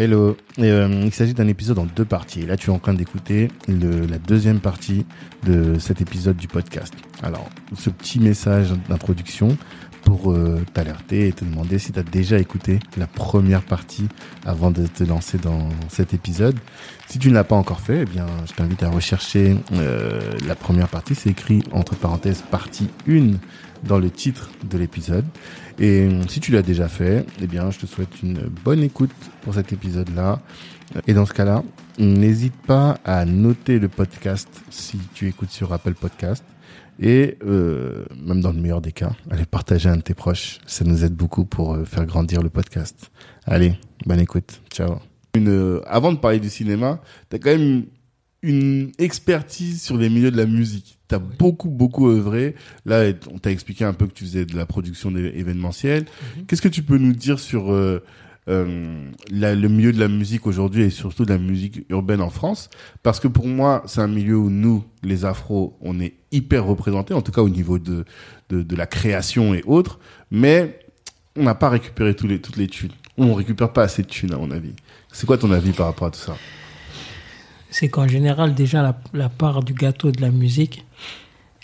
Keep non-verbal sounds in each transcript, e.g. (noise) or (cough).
Hello. Euh, il s'agit d'un épisode en deux parties. Là, tu es en train d'écouter la deuxième partie de cet épisode du podcast. Alors, ce petit message d'introduction pour euh, t'alerter et te demander si tu as déjà écouté la première partie avant de te lancer dans cet épisode. Si tu ne l'as pas encore fait, eh bien, je t'invite à rechercher euh, la première partie. C'est écrit entre parenthèses partie 1 dans le titre de l'épisode. Et euh, si tu l'as déjà fait, eh bien, je te souhaite une bonne écoute pour cet épisode-là. Et dans ce cas-là, n'hésite pas à noter le podcast si tu écoutes sur Apple Podcast. Et euh, même dans le meilleur des cas, allez partager à un de tes proches. Ça nous aide beaucoup pour euh, faire grandir le podcast. Allez, bonne écoute. Ciao. Une, euh, avant de parler du cinéma, tu as quand même une expertise sur les milieux de la musique tu as beaucoup, beaucoup œuvré. Là, on t'a expliqué un peu que tu faisais de la production événementielle. Mhm. Qu'est-ce que tu peux nous dire sur euh, le milieu de la musique aujourd'hui et surtout de la musique urbaine en France Parce que pour moi, c'est un milieu où nous, les afros, on est hyper représentés, en tout cas au niveau de, de, de la création et autres, mais on n'a pas récupéré tous les, toutes les thunes. On récupère pas assez de thunes, à mon avis. C'est quoi ton avis par rapport à tout ça? C'est qu'en général, déjà, la, part du gâteau de la musique,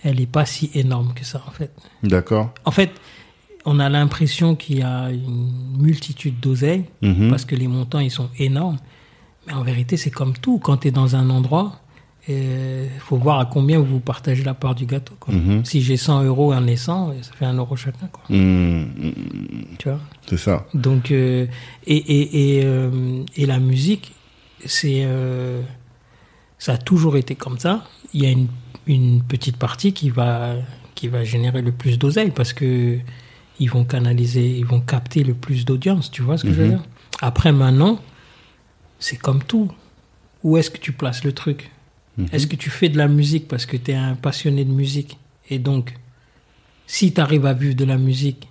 elle n'est pas si énorme que ça, en fait. D'accord. En fait, on a l'impression qu'il y a une multitude d'oseilles, mhm. parce que les montants, ils sont énormes. Mais en vérité, c'est comme tout. Quand tu es dans un endroit, il euh, faut voir à combien vous partagez la part du gâteau. Mhm. Si j'ai 100 euros en est 100, ça fait un euro chacun. Quoi. Mhm. Tu vois? C'est ça. Donc, euh, et, et, et, euh, et, la musique, c'est ça a toujours été comme ça. Il y a une, une petite partie qui va, qui va générer le plus d'oseille parce que ils vont canaliser, ils vont capter le plus d'audience. Tu vois ce que je veux mhm. dire? Après, maintenant, c'est comme tout. Où est-ce que tu places le truc? Mhm. Est-ce que tu fais de la musique parce que tu es un passionné de musique? Et donc, si tu arrives à vivre de la musique,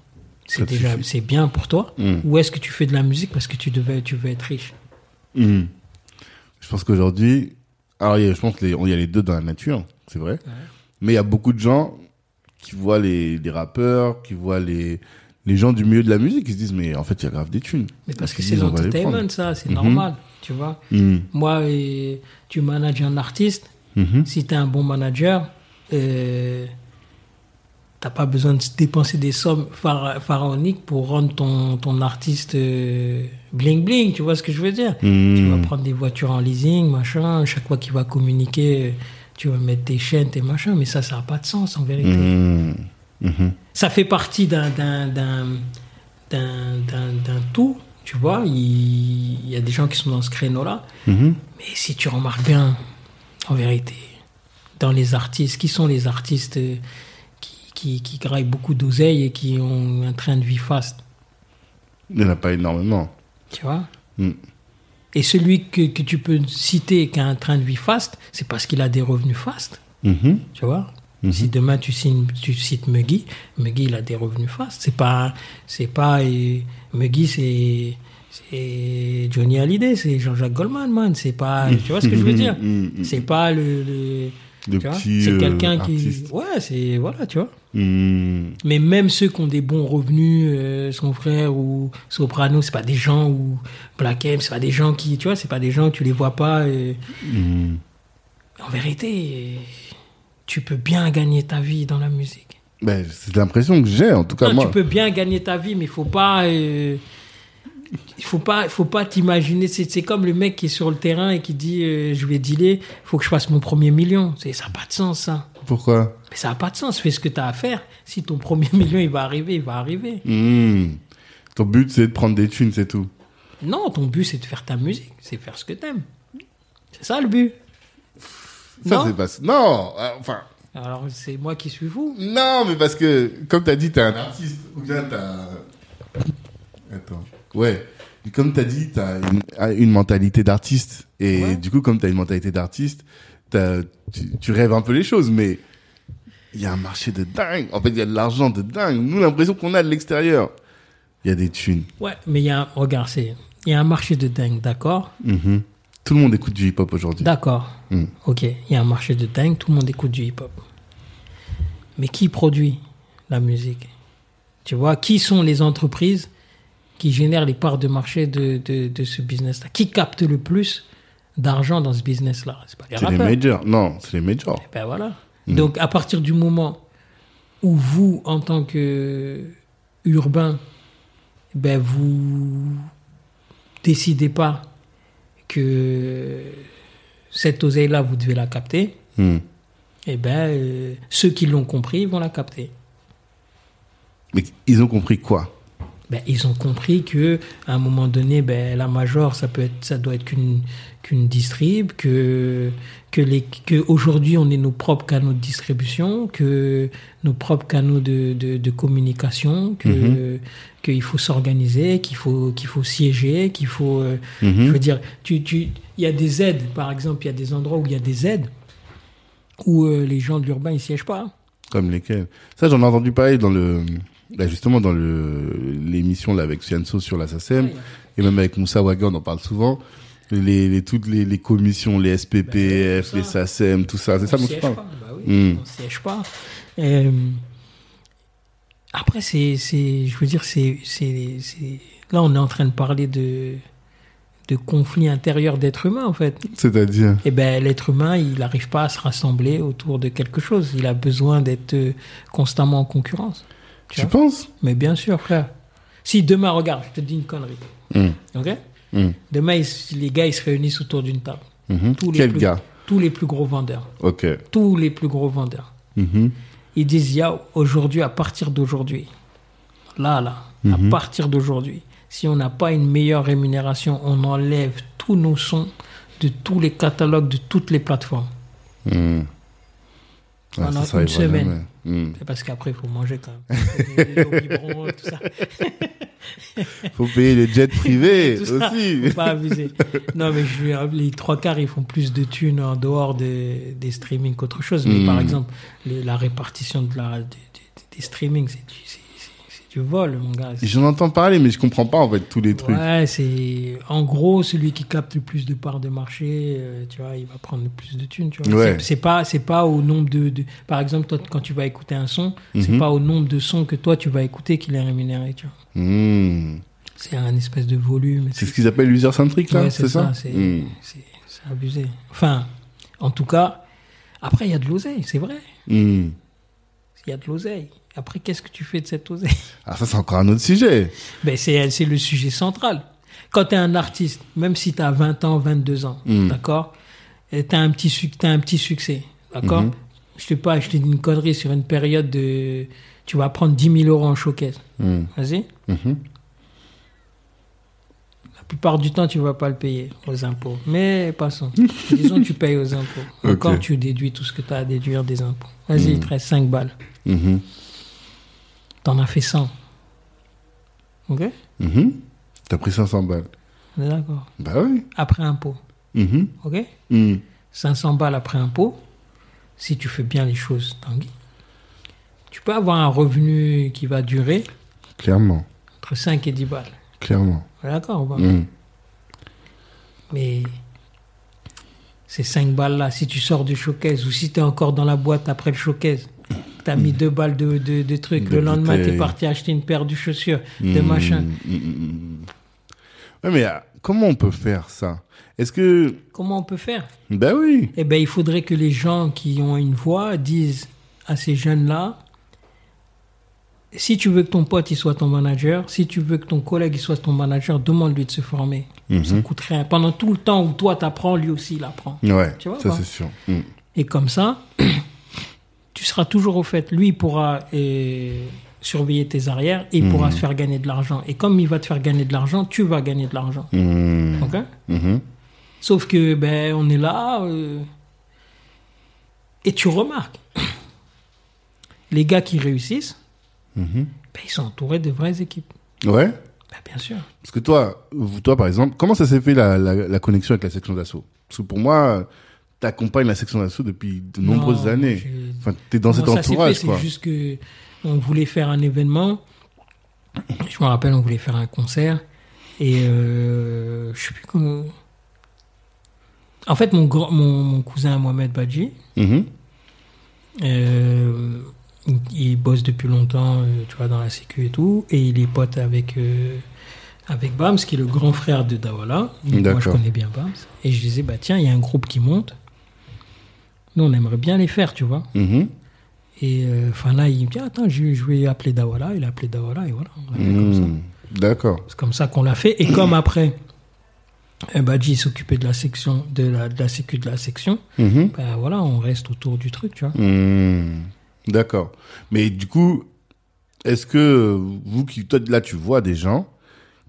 c'est déjà c'est bien pour toi. Mhm. Ou est-ce que tu fais de la musique parce que tu, devais, tu veux être riche? Je pense qu'aujourd'hui, alors, je pense qu'il y a les deux dans la nature, c'est vrai. Mais il y a beaucoup de gens qui voient les, rappeurs, qui voient les, les gens du milieu de la musique, qui se disent, mais en fait, il y a grave des thunes. Mais parce que c'est l'entertainment, ça, c'est mhm. normal, tu vois. Mhm. Moi, tu manages un artiste, mhm. si tu es un bon manager, euh, t'as pas besoin de dépenser des sommes pharaoniques pour rendre ton, ton artiste euh, bling bling, tu vois ce que je veux dire. Tu vas prendre des voitures en leasing, machin, chaque fois qu'il va communiquer, tu vas mettre tes chaînes, tes machins, mais ça, ça n'a pas de sens en vérité. Hmm. Hmm. Ça fait partie d'un tout, tu vois. Il, y a des gens qui sont dans ce créneau-là, mais si tu remarques bien, en vérité, dans les artistes, qui sont les artistes qui, qui graillent beaucoup d'oseille et qui ont un train de vie fast Il n'y en a pas énormément. Tu vois? Et celui que, que, tu peux citer qui a un train de vie fast, c'est parce qu'il a des revenus fast. Mm-hmm. Tu vois mm-hmm. Si demain tu, signes, tu cites Muggy, Muggy il a des revenus fast. C'est pas. C'est pas. Muggy c'est. C'est Johnny Hallyday, c'est Jean-Jacques Goldman, man. C'est pas. Tu vois ce que je veux dire mm-hmm. C'est pas le c'est euh, quelqu'un qui. Ouais, c'est. Voilà, tu vois. Hmm. Mais même ceux qui ont des bons revenus, euh, son frère ou Soprano, c'est pas des gens ou Black M, c'est pas des gens qui. Tu vois, c'est pas des gens, tu les vois pas. Hmm. En vérité, tu peux bien gagner ta vie dans la musique. Ben, c'est l'impression que j'ai, en tout cas. moi. Tu peux bien gagner ta vie, mais il faut pas. Euh, il faut pas faut pas t'imaginer c'est comme le mec qui est sur le terrain et qui dit euh, je vais dealer faut que je fasse mon premier million. C'est ça n'a pas de sens ça. Pourquoi? Mais ça n'a pas de sens fais ce que tu as à faire. Si ton premier (laughs) million il va arriver il va arriver. Hmm. ton but c'est de prendre des thunes c'est tout. Non ton but c'est de faire ta musique c'est faire ce que tu aimes c'est ça le but. Ça c'est pas non euh, enfin. Alors c'est moi qui suis fou. Non mais parce que comme tu as dit tu es un artiste. Ou bien tu attends Ouais. comme tu as dit, tu as une, mentalité d'artiste. Et du coup, comme tu as une mentalité d'artiste, tu, tu, rêves un peu les choses. Mais il y a un marché de dingue. En fait, il y a de l'argent de dingue. Nous, l'impression qu'on a de l'extérieur, il y a des thunes. Ouais, mais il y a, regarde, il y a un marché de dingue, d'accord? Mm-hmm. Tout le monde écoute du hip-hop aujourd'hui. D'accord. Mm. Ok, il y a un marché de dingue, tout le monde écoute du hip-hop. Mais qui produit la musique? Tu vois, qui sont les entreprises qui génèrent les parts de marché de, de, de ce business-là. Qui capte le plus d'argent dans ce business-là C'est pas les C'est les majors. Non, c'est les majors. Et eh ben voilà. Hmm. Donc, à partir du moment où vous, en tant que urbain, ben vous décidez pas que cette oseille-là, vous devez la capter, hmm. et eh ben, euh, ceux qui l'ont compris vont la capter. Mais ils ont compris quoi? Ben, ils ont compris que à un moment donné, ben, la major, ça peut être, ça doit être qu'une qu'une distrib, que que les que aujourd'hui on est nos propres canaux de distribution, que nos propres canaux de de, de communication, que mhm. qu'il faut s'organiser, qu'il faut qu'il faut siéger, qu'il faut, euh, mhm. je veux dire, tu tu il y a des aides, par exemple, il y a des endroits où il y a des aides où euh, les gens de l'urbain ils siègent pas. Comme lesquels? Ça j'en ai entendu parler dans le justement dans l'émission là avec Sianso sur la SACEM et même avec Moussa Waga on en parle souvent les, les toutes les, les, commissions les SPPF bah, les SACEM tout ça c'est ça dont tu parles bah oui, hmm. on siège pas euh, après c'est je veux dire c'est c'est là on est en train de parler de de conflits intérieurs d'êtres humains en fait. C'est-à-dire Eh ben l'être humain, il n'arrive pas à se rassembler autour de quelque chose. Il a besoin d'être constamment en concurrence. Tu, penses Mais bien sûr, frère. Si demain, regarde, je te dis une connerie. Hmm. Ok hmm. Demain, les gars, ils se réunissent autour d'une table. Mhm. Tous les Quel gars Tous les plus gros vendeurs. Ok. Tous les plus gros vendeurs. Ils disent, ya, aujourd'hui, à partir d'aujourd'hui, là, là, à partir d'aujourd'hui, si on n'a pas une meilleure rémunération, on enlève tous nos sons de tous les catalogues, de toutes les plateformes. Pendant une semaine. Hmm. C'est parce qu'après, il faut manger quand même. Il (laughs) faut payer les jets privés (laughs) aussi. Faut pas abuser. Non, mais je, les trois quarts, ils font plus de thunes en dehors des, des streamings qu'autre chose. Mais par hmm. exemple, la répartition de la, des, des, des streamings, c'est tu voles, mon gars. J'en entends parler, mais je comprends pas en fait tous les trucs. Ouais, c'est en gros celui qui capte le plus de parts de marché, euh, tu vois, il va prendre le plus de thunes. Tu vois. C'est pas, c'est pas au nombre de, par exemple, toi, quand tu vas écouter un son, c'est mhm. pas au nombre de sons que toi tu vas écouter qu'il est rémunéré, tu vois. Hmm. C'est un espèce de volume. C'est ce qu'ils appellent l'user centric là, c'est ça. Hmm. c'est abusé. Enfin, en tout cas, après il y a de l'oseille, c'est vrai. Hmm. Il y a de l'oseille. Après, qu'est-ce que tu fais de cette oseille (laughs) Ah, ça, c'est encore un autre sujet. Ben, c'est, c'est le sujet central. Quand tu es un artiste, même si tu as 20 ans, 22 ans, hmm. d'accord? Tu as, un petit, un petit succès, d'accord? Mhm. Je sais pas, je te dis une connerie sur une période de. Tu vas prendre 10 000 euros en showcase. Hmm. Vas-y. Mhm. La plupart du temps, tu vas pas le payer aux impôts. Mais passons. (laughs) Disons que tu payes aux impôts. Encore, tu déduis tout ce que tu as à déduire des impôts. Vas-y, il te reste 5 balles. T'en as fait 100. Ok? Mm T'as pris 500 balles. D'accord. Bah oui. Après impôt. Mhm. Ok? 500 mm. balles après impôt, si tu fais bien les choses, Tanguy, tu peux avoir un revenu qui va durer. Clairement. Entre 5 et 10 balles. Clairement. D'accord, mm. Mais ces 5 balles-là, si tu sors du showcase ou si tu es encore dans la boîte après le showcase, T'as mis deux balles de, de, trucs. le lendemain, t'es parti acheter une paire de chaussures, de mmh, machin. Mmh, mmh, ouais, mais euh, comment on peut faire ça? Est-ce que. Comment on peut faire? Ben oui. Eh ben, il faudrait que les gens qui ont une voix disent à ces jeunes-là si tu veux que ton pote il soit ton manager, si tu veux que ton collègue il soit ton manager, demande-lui de se former. Ça coûte rien. Pendant tout le temps où toi t'apprends, lui aussi il apprend. Ouais, tu vois, ça c'est sûr. Et comme ça, (clears throat) tu seras toujours au fait. Lui, il pourra euh, surveiller tes arrières et il pourra se mhm. faire gagner de l'argent. Et comme il va te faire gagner de l'argent, tu vas gagner de l'argent. Mhm. Sauf que, ben, on est là euh, et tu remarques, (clears throat) les gars qui réussissent, ben, ils sont entourés de vraies équipes. Ouais? Ben, bien sûr. Parce que toi, toi par exemple, comment ça s'est fait la, la connexion avec la section d'assaut? Parce que pour moi, accompagnes la section d'assaut depuis de nombreuses années. Enfin, es dans cet entourage, C'est juste que on voulait faire un événement. Je me rappelle, on voulait faire un concert et euh, je sais plus comment. En fait, mon, mon, cousin Mohamed Badji, mm-hmm. euh, il bosse depuis longtemps, euh, tu vois, dans la sécu et tout, et il est pote avec avec Bams, qui est le grand frère de Dawala. moi, je connais bien Bams. Et je disais, bah tiens, il y a un groupe qui monte. Nous, on aimerait bien les faire, tu vois. Mm-hmm. Et euh, Fana, il me dit, attends, je, vais appeler Dawala. Il a appelé Dawala et voilà. Mm. D'accord. C'est comme ça qu'on l'a fait. Et comme après, euh, Badji s'occupait de la section, de la, de la sécu de la section, mm-hmm. ben voilà, on reste autour du truc, tu vois. D'accord. Mais du coup, est-ce que vous qui, toi, là, tu vois des gens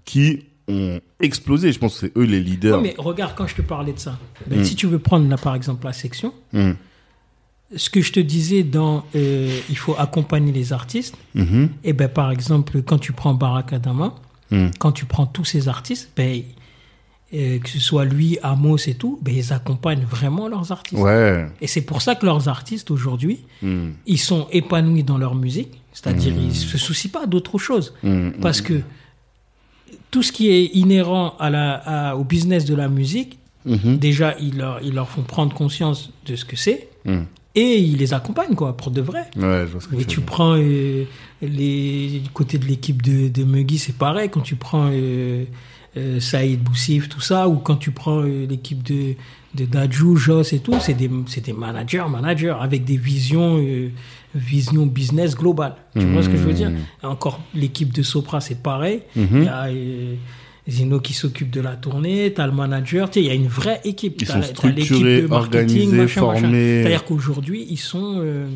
qui ont explosé. Je pense que c'est eux les leaders. mais regarde, quand je te parlais de ça, ben, hmm. si tu veux prendre là, par exemple, la section, hmm. ce que je te disais dans euh, il faut accompagner les artistes, hmm. et eh ben, par exemple, quand tu prends Barakadama, quand tu prends tous ces artistes, ben, euh, que ce soit lui, Amos et tout, ben, ils accompagnent vraiment leurs artistes. Ouais. Et c'est pour ça que leurs artistes aujourd'hui, ils sont épanouis dans leur musique, c'est-à-dire ils se soucient pas d'autre chose. Parce que tout ce qui est inhérent à la, au business de la musique, mhm. déjà, ils leur, ils leur font prendre conscience de ce que c'est. Mhm. Et ils les accompagnent, quoi, pour de vrai. Ouais, je que et tu prends euh, les, du côté de l'équipe de, de Muggy, c'est pareil. Quand tu prends euh, euh, Saïd Boussif, tout ça, ou quand tu prends l'équipe de, de Dajou, Joss et tout, c'est des, des managers, managers, avec des visions vision business globale. Tu vois ce que je veux dire? Hmm. Encore l'équipe de Sopra, c'est pareil. Hmm. Il y a euh, Zino qui s'occupe de la tournée, tu as le manager, tu sais, il y a une vraie équipe. Ils sont structurés, de organisés, formés. C'est-à-dire qu'aujourd'hui, ils sont... Euh,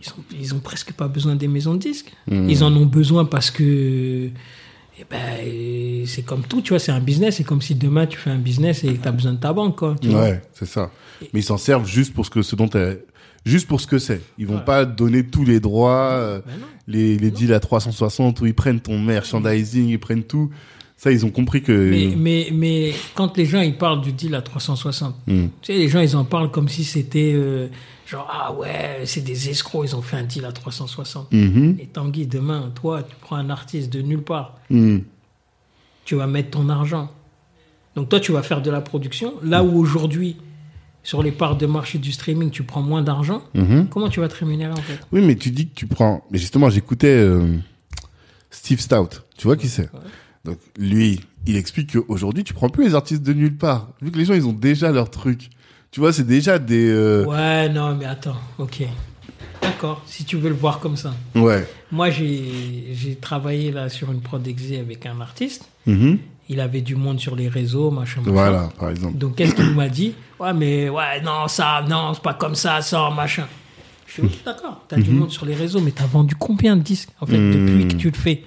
ils, sont, ils ont presque pas besoin des maisons de disques. Hmm. Ils en ont besoin parce que eh ben, c'est comme tout, tu vois, c'est un business. C'est comme si demain tu fais un business et tu as besoin de ta banque, quoi. ouais, c'est ça. Mais ils s'en servent juste pour ce, que, ce dont juste pour ce que c'est. Ils vont pas donner tous les droits, euh, les, les deals à 360 où ils prennent ton merchandising, ils prennent tout. Ça, ils ont compris que. Mais, mais, mais quand les gens ils parlent du deal à 360, hmm. tu sais, les gens ils en parlent comme si c'était euh, genre ah ouais, c'est des escrocs, ils ont fait un deal à 360. Mm-hmm. Et Tanguy, demain, toi, tu prends un artiste de nulle part, hmm. tu vas mettre ton argent. Donc toi, tu vas faire de la production là où aujourd'hui sur les parts de marché du streaming, tu prends moins d'argent, mhm. comment tu vas te rémunérer en fait? Oui, mais tu dis que tu prends. Mais justement, j'écoutais euh, Steve Stout. Tu vois qui c'est? Donc lui, il explique qu'aujourd'hui, tu prends plus les artistes de nulle part, vu que les gens ils ont déjà leur truc. Tu vois, c'est déjà des. Euh, ouais, non, mais attends, ok. D'accord, si tu veux le voir comme ça. Ouais. Moi, j'ai travaillé là sur une prod avec un artiste. Mhm il avait du monde sur les réseaux, machin. Voilà, par exemple. Donc, qu'est-ce qu'il m'a dit? Ouais, mais ouais, non, ça, non, c'est pas comme ça, ça, machin. Je suis (laughs) d'accord, tu as du mhm. monde sur les réseaux, mais tu as vendu combien de disques, en fait, mhm. depuis que tu le fais?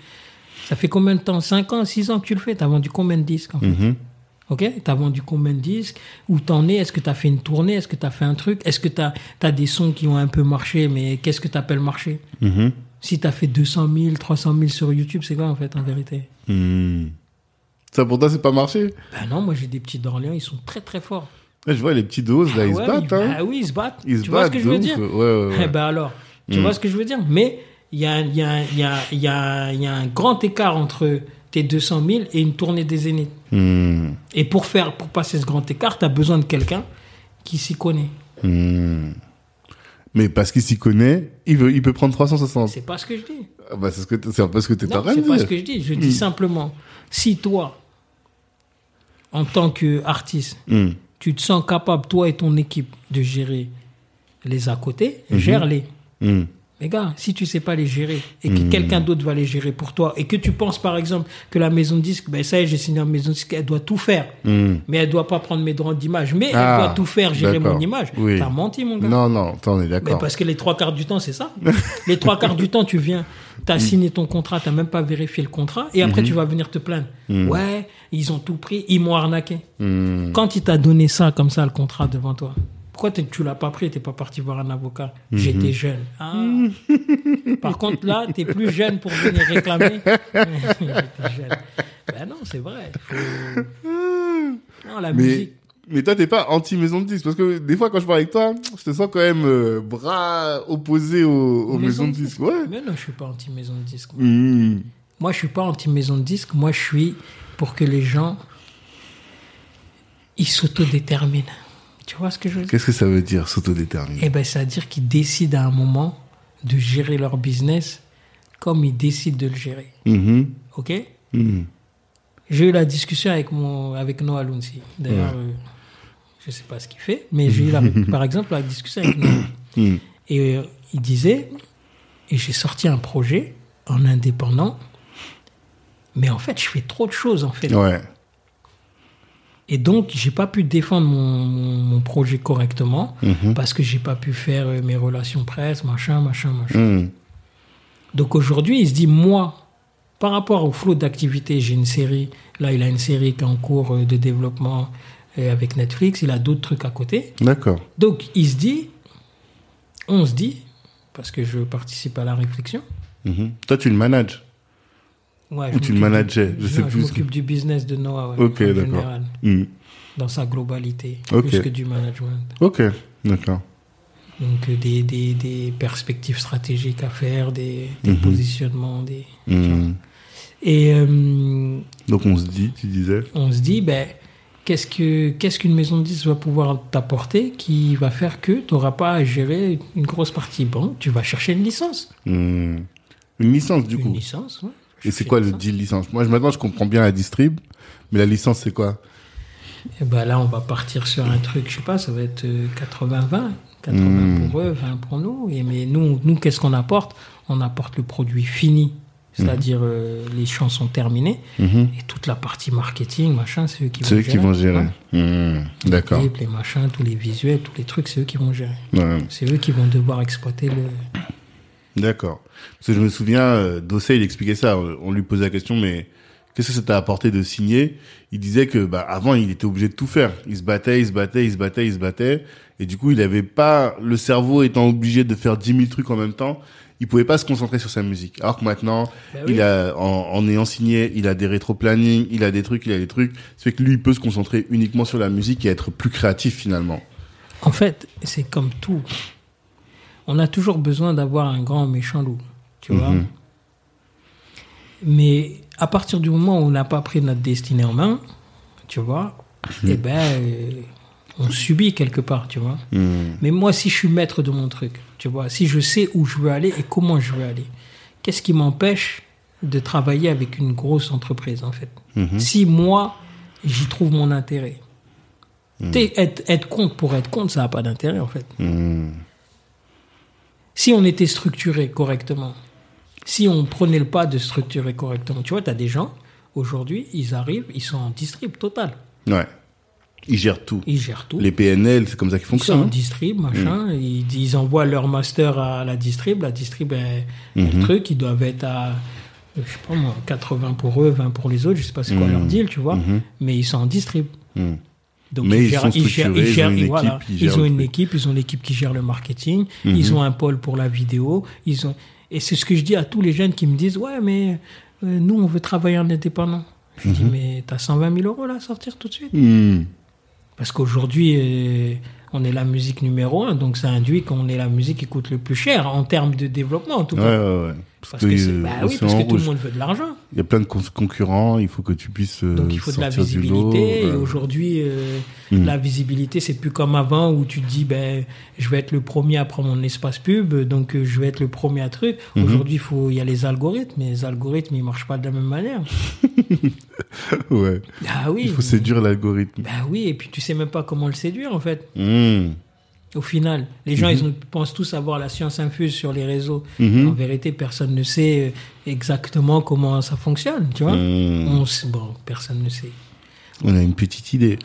Ça fait combien de temps? 5 ans, 6 ans que tu le fais Tu as vendu combien de disques, en fait? Mhm. Ok Tu as vendu combien de disques? Où t'en es? Est-ce que tu as fait une tournée? Est-ce que tu as fait un truc? Est-ce que tu as, des sons qui ont un peu marché, mais qu'est-ce que tu appelles marché Si tu as fait 200 000, 300 000 sur YouTube, c'est quoi, en fait, en vérité? Ça pour toi, c'est pas marché Ben non, moi j'ai des petits d'Orléans, ils sont très très forts. je vois les petits doses là, ah ils se battent. Hein. Ah oui, ils se battent. Ils tu vois ce que je veux dire ouais. Eh ben alors, tu vois hmm. ce que je veux dire Mais il y a, y, a, y, a, y, a, y a un grand écart entre tes 200 000 et une tournée des Zéniths. Hmm. Et pour faire, pour passer ce grand écart, tu as besoin de quelqu'un qui s'y connaît. Hmm. Mais parce qu'il s'y connaît, il, veut, il peut prendre 360. C'est pas ce que je dis. Ah bah c'est ce que c'est pas ce que tu es. C'est pas ce que je dis. Je dis simplement, si toi, en tant qu'artiste, hmm. tu te sens capable, toi et ton équipe, de gérer les à côté, hmm. gère-les. Hmm. Mais gars, si tu sais pas les gérer et que quelqu'un d'autre va les gérer pour toi et que tu penses par exemple que la maison de disque, ben ça y est, j'ai signé une maison de disque, elle doit tout faire, mais elle doit pas prendre mes droits d'image, mais elle ah, doit tout faire, gérer mon image. Tu T'as menti mon gars. Non non, t'en es d'accord. Parce que les trois quarts du temps c'est ça. (laughs) les trois quarts du temps tu viens, tu as signé ton contrat, tu même pas vérifié le contrat et après tu vas venir te plaindre. Ouais, ils ont tout pris, ils m'ont arnaqué. Quand il t'a donné ça comme ça le contrat devant toi. Pourquoi tu l'as pas pris et t'es pas parti voir un avocat? Mhm. J'étais jeune. Ah. (laughs) Par contre, là, tu es plus jeune pour venir réclamer. (laughs) J'étais jeune. Ben non, c'est vrai. Non, la musique. Mais toi, t'es pas anti-maison de disques. Parce que des fois, quand je parle avec toi, je te sens quand même euh, bras opposé aux, maisons de disques. Ouais. Mais non, je suis pas anti-maison de disques. Mhm. Moi, je suis pas anti-maison de disques. Moi, je suis pour que les gens, ils s'autodéterminent. Tu vois ce que je veux dire? Qu'est-ce que ça veut dire, s'autodéterminer? Eh ben, ça veut dire qu'ils décident à un moment de gérer leur business comme ils décident de le gérer. Mm-hmm. OK? Mm-hmm. J'ai eu la discussion avec, mon, avec Noah Lunsi. D'ailleurs, euh, je ne sais pas ce qu'il fait, mais j'ai eu, la, par exemple, la discussion avec Noah. (coughs) Hmm. Et euh, il disait, et j'ai sorti un projet en indépendant, mais en fait, je fais trop de choses, en fait. Ouais. Et donc, j'ai pas pu défendre mon, mon, projet correctement mhm. parce que j'ai pas pu faire euh, mes relations presse, machin, machin, machin. Mhm. Donc aujourd'hui, il se dit, moi, par rapport au flot d'activités, j'ai une série. Là, il a une série qui est en cours euh, de développement euh, avec Netflix. Il a d'autres trucs à côté. D'accord. Donc, il se dit, on se dit, parce que je participe à la réflexion. Mhm. Toi, tu le manages Ouais, Ou tu le manageais Je sais plus. Je m'occupe du business de Noah, ouais, ok, d'accord. Hmm. Dans sa globalité, plus que du management. Ok, d'accord. Donc euh, des, des, des, perspectives stratégiques à faire, des, des mhm. positionnements, des. Et euh, donc on se dit, tu disais. On se dit, ben qu'est-ce que qu'est-ce qu'une maison de disques va pouvoir t'apporter qui va faire que tu n'auras pas à gérer une grosse partie? Bon, tu vas chercher une licence. Hmm. Une licence du coup. Une licence, ouais. Et c'est quoi le deal licence? Moi, maintenant, je comprends bien la distrib, mais la licence, c'est quoi? Et eh ben là, on va partir sur un truc, je sais pas, ça va être 80-20. 80 hmm. pour eux, 20 pour nous. Et mais nous, nous qu'est-ce qu'on apporte? On apporte le produit fini, c'est-à-dire hmm. euh, les chansons terminées. Hmm. Et toute la partie marketing, machin, c'est eux qui vont gérer. C'est eux qui vont gérer. D'accord. Les, les machins, tous les visuels, tous les trucs, c'est eux qui vont gérer. C'est eux qui vont devoir exploiter le, D'accord. Parce que je me souviens, euh, Dossé, il expliquait ça. On lui posait la question, mais qu'est-ce que ça t'a apporté de signer? Il disait que bah avant, il était obligé de tout faire. Il se battait, il se battait, il se battait, il se battait. Et du coup, il avait pas le cerveau étant obligé de faire dix mille trucs en même temps. Il pouvait pas se concentrer sur sa musique. Alors que maintenant, bah il a, en, en, ayant signé, il a des rétro-planning, il a des trucs, il a des trucs. Ça fait que lui, il peut se concentrer uniquement sur la musique et être plus créatif finalement. En fait, c'est comme tout on a toujours besoin d'avoir un grand méchant loup, tu vois. Mhm. Mais à partir du moment où on n'a pas pris notre destinée en main, tu vois, mhm. eh ben, euh, on subit quelque part, tu vois. Mhm. Mais moi, si je suis maître de mon truc, tu vois, si je sais où je veux aller et comment je veux aller, qu'est-ce qui m'empêche de travailler avec une grosse entreprise, en fait? Si moi, j'y trouve mon intérêt. Être, être contre pour être contre, ça n'a pas d'intérêt, en fait. Si on était structuré correctement, si on prenait le pas de structurer correctement, tu vois, tu as des gens, aujourd'hui, ils arrivent, ils sont en distrib total. Ouais. Ils gèrent tout. Ils gèrent tout. Les PNL, c'est comme ça qu'ils fonctionnent. Ils sont en distrib, machin. Mm. Ils, envoient leur master à la distrib. La distrib est un mm-hmm. truc. Ils doivent être à, je sais pas moi, 80 pour eux, 20 pour les autres. Je sais pas c'est quoi mm. leur deal, tu vois. Mm-hmm. Mais ils sont en distrib. Mm. Donc Mais ils, gèrent, ils, gèrent, ils, gèrent, ils, voilà, ils, ont une équipe, ils ont l'équipe qui gère le marketing, mhm. ils ont un pôle pour la vidéo, ils ont et c'est ce que je dis à tous les jeunes qui me disent ouais mais euh, nous on veut travailler en indépendant. Je dis mais t'as 120 000 euros là à sortir tout de suite. Parce qu'aujourd'hui euh, on est la musique numéro un, donc ça induit qu'on est la musique qui coûte le plus cher en termes de développement en tout cas. Parce, que, bah oui, parce que tout le monde veut de l'argent. Il y a plein de concurrents, il faut que tu puisses. Euh, donc il faut de la visibilité. Et aujourd'hui, euh, hmm. la visibilité, c'est plus comme avant où tu te dis, ben, je vais être le premier à prendre mon espace pub, donc euh, je vais être le premier à truc. Hmm. Aujourd'hui, il faut, il y a les algorithmes, mais les algorithmes, ils marchent pas de la même manière. (laughs) ouais. Ah oui. Il faut séduire l'algorithme. Bah oui, et puis tu sais même pas comment le séduire en fait. Hmm au final. Les gens, mhm. ils pensent tous avoir la science infuse sur les réseaux. Mhm. En vérité, personne ne sait euh, exactement comment ça fonctionne, tu vois. Mhm. bon, personne ne sait. On a une petite idée.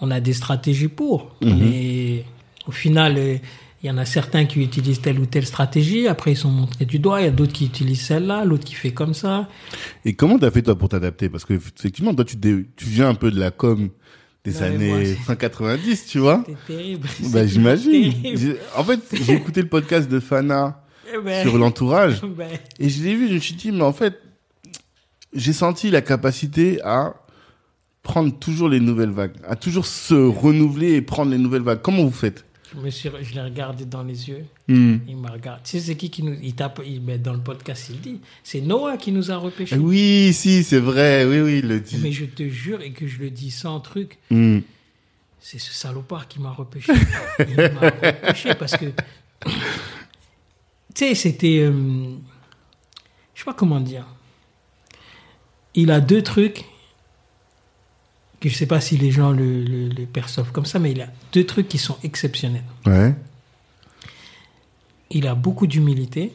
On a des stratégies pour. Mais au final, euh, il y en a certains qui utilisent telle ou telle stratégie. Après, ils sont montrés du doigt. Il y a d'autres qui utilisent celle-là, l'autre qui fait comme ça. Et comment tu as fait, toi, pour t'adapter? Parce que, effectivement, toi, tu, tu viens un peu de la com des années (laughs) fin 90, tu vois. C'était terrible. Bah, j'imagine. En fait, j'ai écouté le podcast de Fana eh ben. sur l'entourage (laughs) ben. et je l'ai vu, je me suis dit, mais en fait, j'ai senti la capacité à prendre toujours les nouvelles vagues, à toujours se renouveler et prendre les nouvelles vagues. Comment vous faites? Je, me suis, je l'ai regardé dans les yeux. Hmm. Il m'a regardé. Tu sais, c'est qui qui nous. Il tape, il, met dans le podcast, il dit c'est Noah qui nous a repêché. Oui, si, c'est vrai. Oui, oui, il le dit. Mais je te jure, et que je le dis sans truc, hmm. c'est ce salopard qui m'a repêché. (laughs) il m'a repêché parce que. Tu sais, c'était. Euh, je sais pas comment dire. Il a deux trucs que je sais pas si les gens le, le, perçoivent comme ça, mais il a deux trucs qui sont exceptionnels. Ouais. Il a beaucoup d'humilité.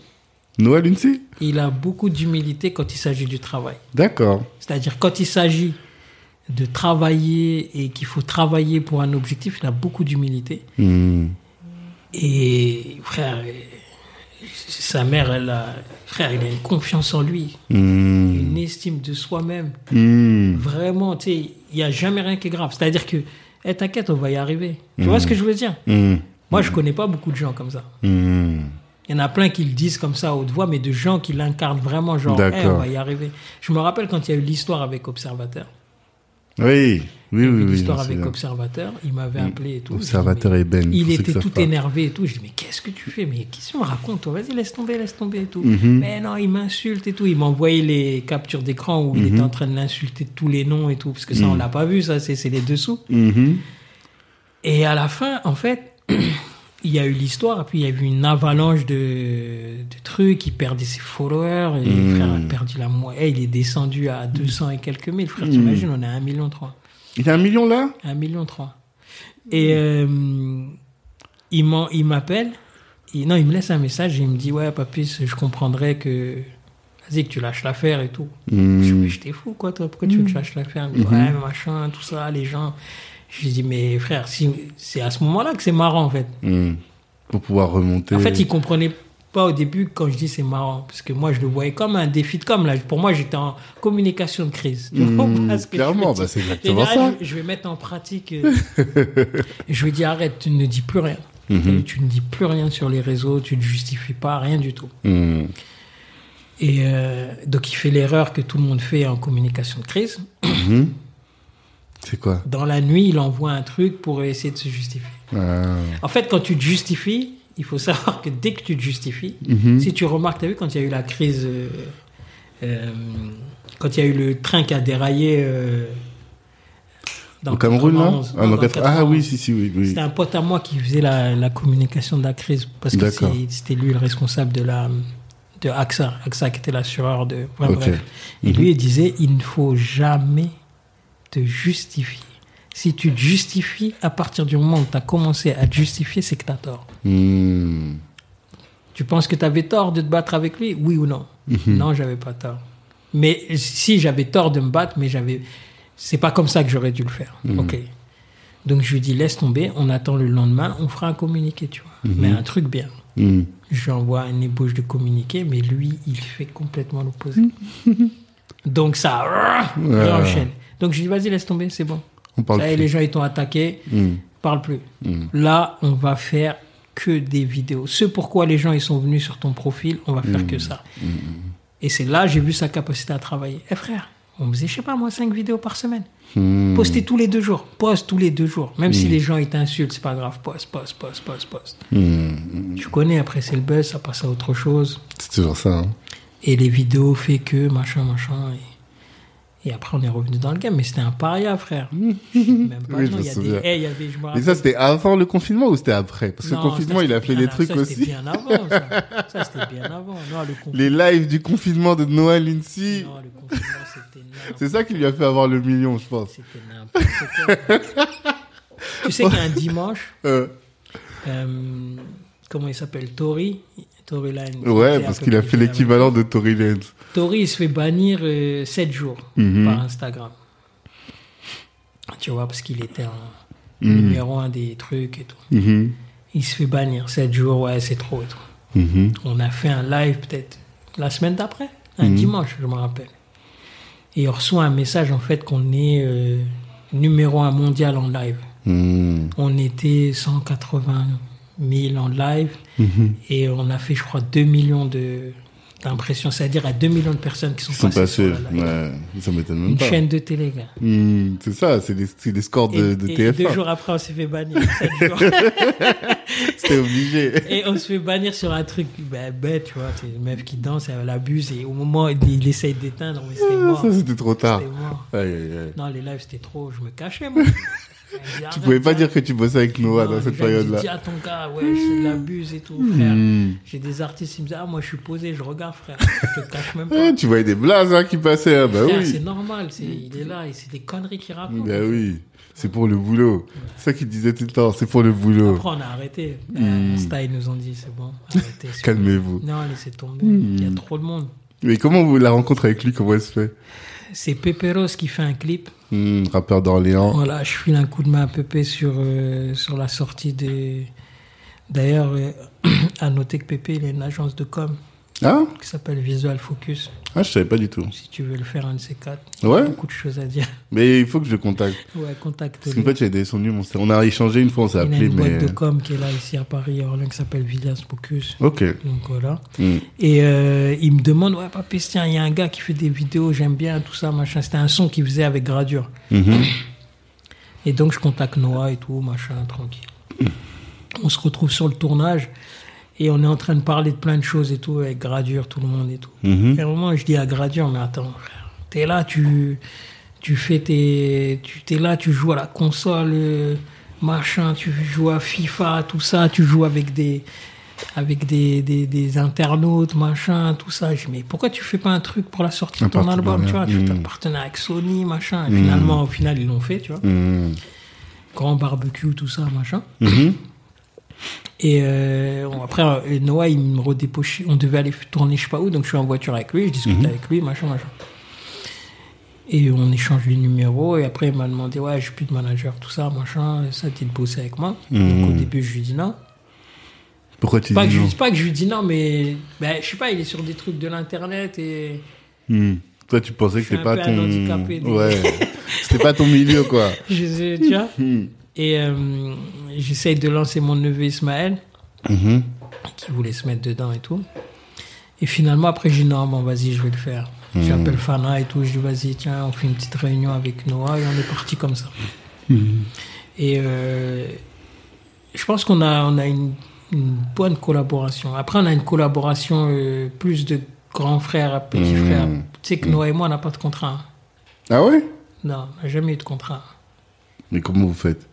Noël Lindsay? Il a beaucoup d'humilité quand il s'agit du travail. D'accord. C'est-à-dire quand il s'agit de travailler et qu'il faut travailler pour un objectif, il a beaucoup d'humilité. Hmm. Et frère, sa mère, elle a, frère, il a une confiance en lui, hmm. une estime de soi-même. Hmm. Vraiment, tu sais, il n'y a jamais rien qui est grave. C'est-à-dire que, hey, t'inquiète, on va y arriver. Tu vois ce que je veux dire? Moi, je connais pas beaucoup de gens comme ça. Il y en a plein qui le disent comme ça à haute voix, mais de gens qui l'incarnent vraiment, genre, hey, on va y arriver. Je me rappelle quand il y a eu l'histoire avec Observateur. Oui, oui, oui. L'histoire avec Observateur, il m'avait mm. appelé et tout. Observateur et Ben. Il était tout énervé et tout. Je dis, mais qu'est-ce que tu fais? Mais qu'est-ce que tu me racontes? Vas-y, laisse tomber, laisse tomber et tout. Mm-hmm. Mais non, il m'insulte et tout. Il m'envoyait les captures d'écran où il était mm-hmm. en train de l'insulter tous les noms et tout. Parce que ça, on mm. l'a pas vu, ça, c'est les dessous. Mm-hmm. Et à la fin, en fait, (clears throat) il y a eu l'histoire, puis il y a eu une avalanche de, de trucs, il perdait ses followers, et mmh. frère a perdu la moitié, il est descendu à 200 et quelques mille, frère, mmh. t'imagines, on est à 1 million 3. Il est à 1 million là? 1 million 3. Et euh, il m'appelle, non, il me laisse un message, et il me dit, ouais, papy, je comprendrais que, vas-y, que tu lâches l'affaire et tout. Mmh. Je dis, t'es fou, quoi, toi, pourquoi tu veux que tu lâches l'affaire? Me dit, ouais, machin, tout ça, les gens... Je lui dis, mais frère, si, c'est à ce moment-là que c'est marrant, en fait. Hmm. Pour pouvoir remonter. En fait, il comprenait pas au début quand je dis c'est marrant, parce que moi, je le voyais comme un défi de com. Là. Pour moi, j'étais en communication de crise. Mmh, clairement, bah, c'est exactement ça. Je, vais mettre en pratique. Euh, je lui dis, arrête, tu ne dis plus rien. Hmm. Tu ne dis plus rien sur les réseaux, tu ne justifies pas, rien du tout. Hmm. Et euh, donc, il fait l'erreur que tout le monde fait en communication de crise. C'est quoi? Dans la nuit, il envoie un truc pour essayer de se justifier. Ah. En fait, quand tu te justifies, il faut savoir que dès que tu te justifies, mhm. si tu remarques, tu as vu quand il y a eu la crise, euh, euh, quand il y a eu le train qui a déraillé. Euh, dans Au Cameroun, non, ah, ah, oui, si, si, oui. C'était un pote à moi qui faisait la, communication de la crise parce que c'était lui le responsable de la de AXA, AXA qui était l'assureur de. Et lui, il disait il ne faut jamais te justifier. Si tu te justifies, à partir du moment où tu as commencé à te justifier, c'est que tu as tort. Hmm. Tu penses que tu avais tort de te battre avec lui? Oui ou non? Mhm. Non, j'avais pas tort. Mais si j'avais tort de me battre, mais j'avais. C'est pas comme ça que j'aurais dû le faire. Mhm. Ok. Donc je lui dis laisse tomber, on attend le lendemain, on fera un communiqué, tu vois. Mhm. Mais un truc bien. Je lui envoie une ébauche de communiqué, mais lui, il fait complètement l'opposé. (laughs) Donc ça, enchaîne. Donc je dis, vas-y, laisse tomber, c'est bon. On parle les gens, ils t'ont attaqué, mm. parle plus. Hmm. Là, on va faire que des vidéos. Ce pourquoi les gens, ils sont venus sur ton profil, on va faire que hmm. ça. Hmm. Et c'est là, j'ai vu sa capacité à travailler. Eh frère, on faisait, je sais pas moi, cinq vidéos par semaine. Poster tous les deux jours. Poste tous les deux jours. Même si les gens, ils t'insultent, c'est pas grave. Poste, poste, poste, poste, poste. Tu connais, après, c'est le buzz, ça passe à autre chose. C'est toujours ça. Hein. Et les vidéos fait que, machin, machin. Et et après, on est revenu dans le game, mais c'était un paria, frère. (laughs) Même pas, oui, il y a des... hey, y avait, je me mais ça, c'était avant le confinement ou c'était après? Parce que le confinement, il a fait des trucs ça, aussi. C'était bien avant, ça. ça c'était bien avant. Non, le confinement... Les lives du confinement de Noël Lindsay. Non, le confinement, c'était C'est ça qui lui a fait avoir le million, je pense. C'était n'importe quoi. tu sais qu'un dimanche, (laughs) euh. Euh, comment il s'appelle Tori Tory Lanez. Ouais, parce qu'il a fait l'équivalent de Tory Lanez. Tory, il se fait bannir 7 euh, jours mhm. par Instagram. Tu vois, parce qu'il était en mhm. numéro un des trucs et tout. Mhm. Il se fait bannir 7 jours, ouais, c'est trop et tout. On a fait un live peut-être la semaine d'après, un dimanche, je me rappelle. Et on reçoit un message en fait qu'on est euh, numéro un mondial en live. On était 180 000 en live. Mhm. Et on a fait, je crois, 2 millions de d'impressions, c'est-à-dire à 2 millions de personnes qui sont, sont passées. Ouais, ça m'étonne même Une pas. Chaîne de télé, gars. Hmm, c'est ça, c'est des, scores de, de TF1. Et deux jours après, on s'est fait bannir. (laughs) C'était obligé. Et on se fait bannir sur un truc bah, bête, tu vois. C'est une meuf qui danse, elle abuse, et au moment où il, essaye d'éteindre, c'était ah, mort. Ça, c'était trop tard. Mort. Non, les lives, c'était trop. Je me cachais, moi. Tu pouvais pas dire que tu bossais avec Noah dans cette période-là. Dis à ton gars, ouais, je l'abuse et tout, frère. Hmm. J'ai des artistes qui me disent, ah, moi, je suis posé, je regarde, frère. (laughs) Je te cache même pas. tu voyais des blazes, hein, qui passaient, hein, bah oui. C'est normal, il est là, et c'est des conneries qu'il raconte. Bah oui. C'est pour le boulot. C'est ça qu'il disait tout le temps, c'est pour le boulot. Après, on a arrêté. Hmm. Style nous ont dit, c'est bon, arrêtez. (laughs) Calmez-vous. Non, laissez tomber. Il y a hmm. trop de monde. Mais comment vous la rencontre avec lui, comment elle se fait? C'est Pépéros qui fait un clip. Hmm, rappeur d'Orléans. Voilà, je file un coup de main à Pépé sur, euh, sur la sortie des. D'ailleurs, euh, (clears throat) à noter que Pépé, il a une agence de com. Ah Qui s'appelle Visual Focus. Ah, je savais pas du tout. Si tu veux le faire, un de ces quatre. Il y a beaucoup de choses à dire. (laughs) Mais il faut que je le contacte. Ouais, contacte. Parce qu'en fait, j'ai des son numéro. On a échangé une fois, on s'est appelé. Il y a une boîte de com qui est là, ici à Paris, Orléans, qui s'appelle Visual Focus. Ok. Donc voilà. Hmm. Et euh, il me demande, ouais, papa, tiens, il y a un gars qui fait des vidéos, j'aime bien, tout ça, machin. C'était un son qu'il faisait avec Gradure. Mhm. Et donc, je contacte Noah et tout, machin, tranquille. On se retrouve sur le tournage. Et on est en train de parler de plein de choses et tout, avec Gradure, tout le monde et tout. Mhm. Et à un moment, je dis à Gradure, mais attends, frère, t'es là, tu, tu fais tes. Tu t'es là, tu joues à la console, euh, machin, tu joues à FIFA, tout ça, tu joues avec des avec des, des, des, internautes, machin, tout ça. Je dis, mais pourquoi tu fais pas un truc pour la sortie de ton album, tu vois? Tu un partenariat avec Sony, machin. Et finalement, au final, ils l'ont fait, tu vois. Mhm. Grand barbecue, tout ça, machin. Mhm. Et euh, après, euh, Noah, il me redépochait. On devait aller tourner je sais pas où, donc je suis en voiture avec lui, je discute Mhm. avec lui, machin, machin. Et on échange les numéros, et après, il m'a demandé, ouais, j'ai plus de manager, tout ça, machin, ça, tu de bosser avec moi. Mhm. Donc au début, je lui dis non. Pourquoi tu Pas que, dis je, non lui- pas que je lui dis non, mais ben, je sais pas, il est sur des trucs de l'internet et. Hmm. Toi, tu pensais Je que c'était pas ton. Ouais. (laughs) c'était pas ton milieu, quoi. (laughs) Je, tu vois Hmm. Et euh, j'essaye de lancer mon neveu Ismaël. Mhm. qui voulait se mettre dedans et tout. Et finalement, après, j'ai dit non, bon, vas-y, je vais le faire. Mhm. J'appelle Fana et tout, je dis vas-y, tiens, on fait une petite réunion avec Noah et on est parti comme ça. Mhm. Et euh, je pense qu'on a, on a une, une bonne collaboration. Après, on a une collaboration euh, plus de grands frères à petits Mhm. frères. Tu sais que Noah et moi, on n'a pas de contrat. Ah ouais? Non, on n'a jamais eu de contrat. Mais comment vous faites?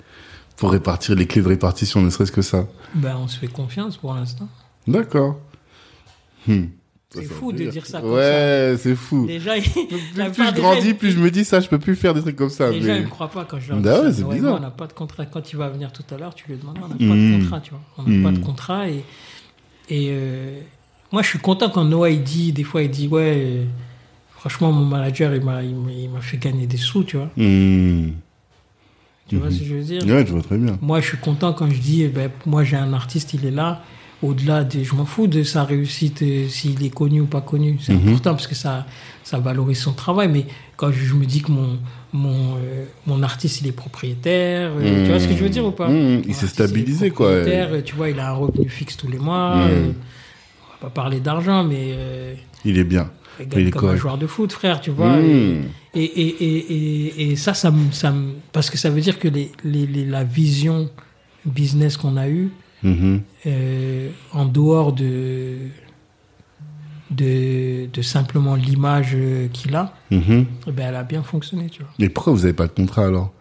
Pour répartir les clés de répartition, ne serait-ce que ça Ben, on se fait confiance pour l'instant. D'accord. Hmm. C'est fou de dire. ça comme Ouais, c'est fou. Déjà, (laughs) Plus, plus je grandis, plus je me dis ça, je peux plus faire des trucs comme ça. Les gens, ils mais... ne croient pas quand je leur dis Bah ouais, ça. moi, on n'a pas de contrat. Quand il va venir tout à l'heure, tu lui demandes, on n'a pas de contrat, tu vois. On n'a pas de Mhm. contrat. Et, et euh, moi, je suis content quand Noah, il dit, des fois, il dit, ouais, euh, franchement, mon manager, il m'a, il m'a- il m'a fait gagner des sous, tu vois. Hmm. Tu vois Mhm. ce que je veux dire? Ouais, je vois très bien. Moi, je suis content quand je dis, eh ben, moi, j'ai un artiste, il est là. Au-delà de, je m'en fous de sa réussite, euh, s'il est connu ou pas connu. C'est Mhm. important parce que ça, ça valorise son travail. Mais quand je me dis que mon, mon, euh, mon artiste, il est propriétaire, euh, tu vois ce que je veux dire ou pas? Mhm. Il s'est stabilisé, quoi. Tu vois, il a un revenu fixe tous les mois. Mhm. on va pas parler d'argent, mais Il est bien. Gagne comme un joueur de foot, frère, tu vois. Et, et, et, et, et, ça, ça me, ça Parce que ça veut dire que les, les, les- la vision business qu'on a eue, Mhm. euh, en dehors de, de, de simplement l'image euh, qu'il a, Mhm. eh ben, elle a bien fonctionné, tu vois. Mais pourquoi vous avez pas de contrat alors?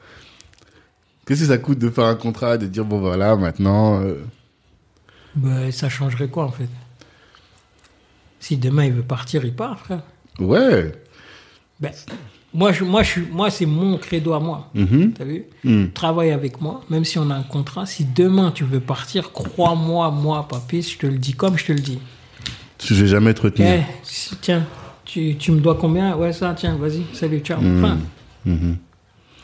Qu'est-ce que ça coûte de faire un contrat, de dire bon voilà maintenant euh, Ben, ça changerait quoi, en fait? Si demain il veut partir, il part, frère. Ouais. Ben, moi, je, moi, je, moi c'est mon credo à moi. Mhm. T'as vu Mhm. Travaille avec moi, même si on a un contrat. Si demain tu veux partir, crois-moi, moi, papy, je te le dis comme je te le dis. Je vais jamais te Eh, retenir. si- tiens, tu, tu me dois combien? Ouais, ça, tiens, vas-y, salut, ciao. Mhm. Fin. Mhm.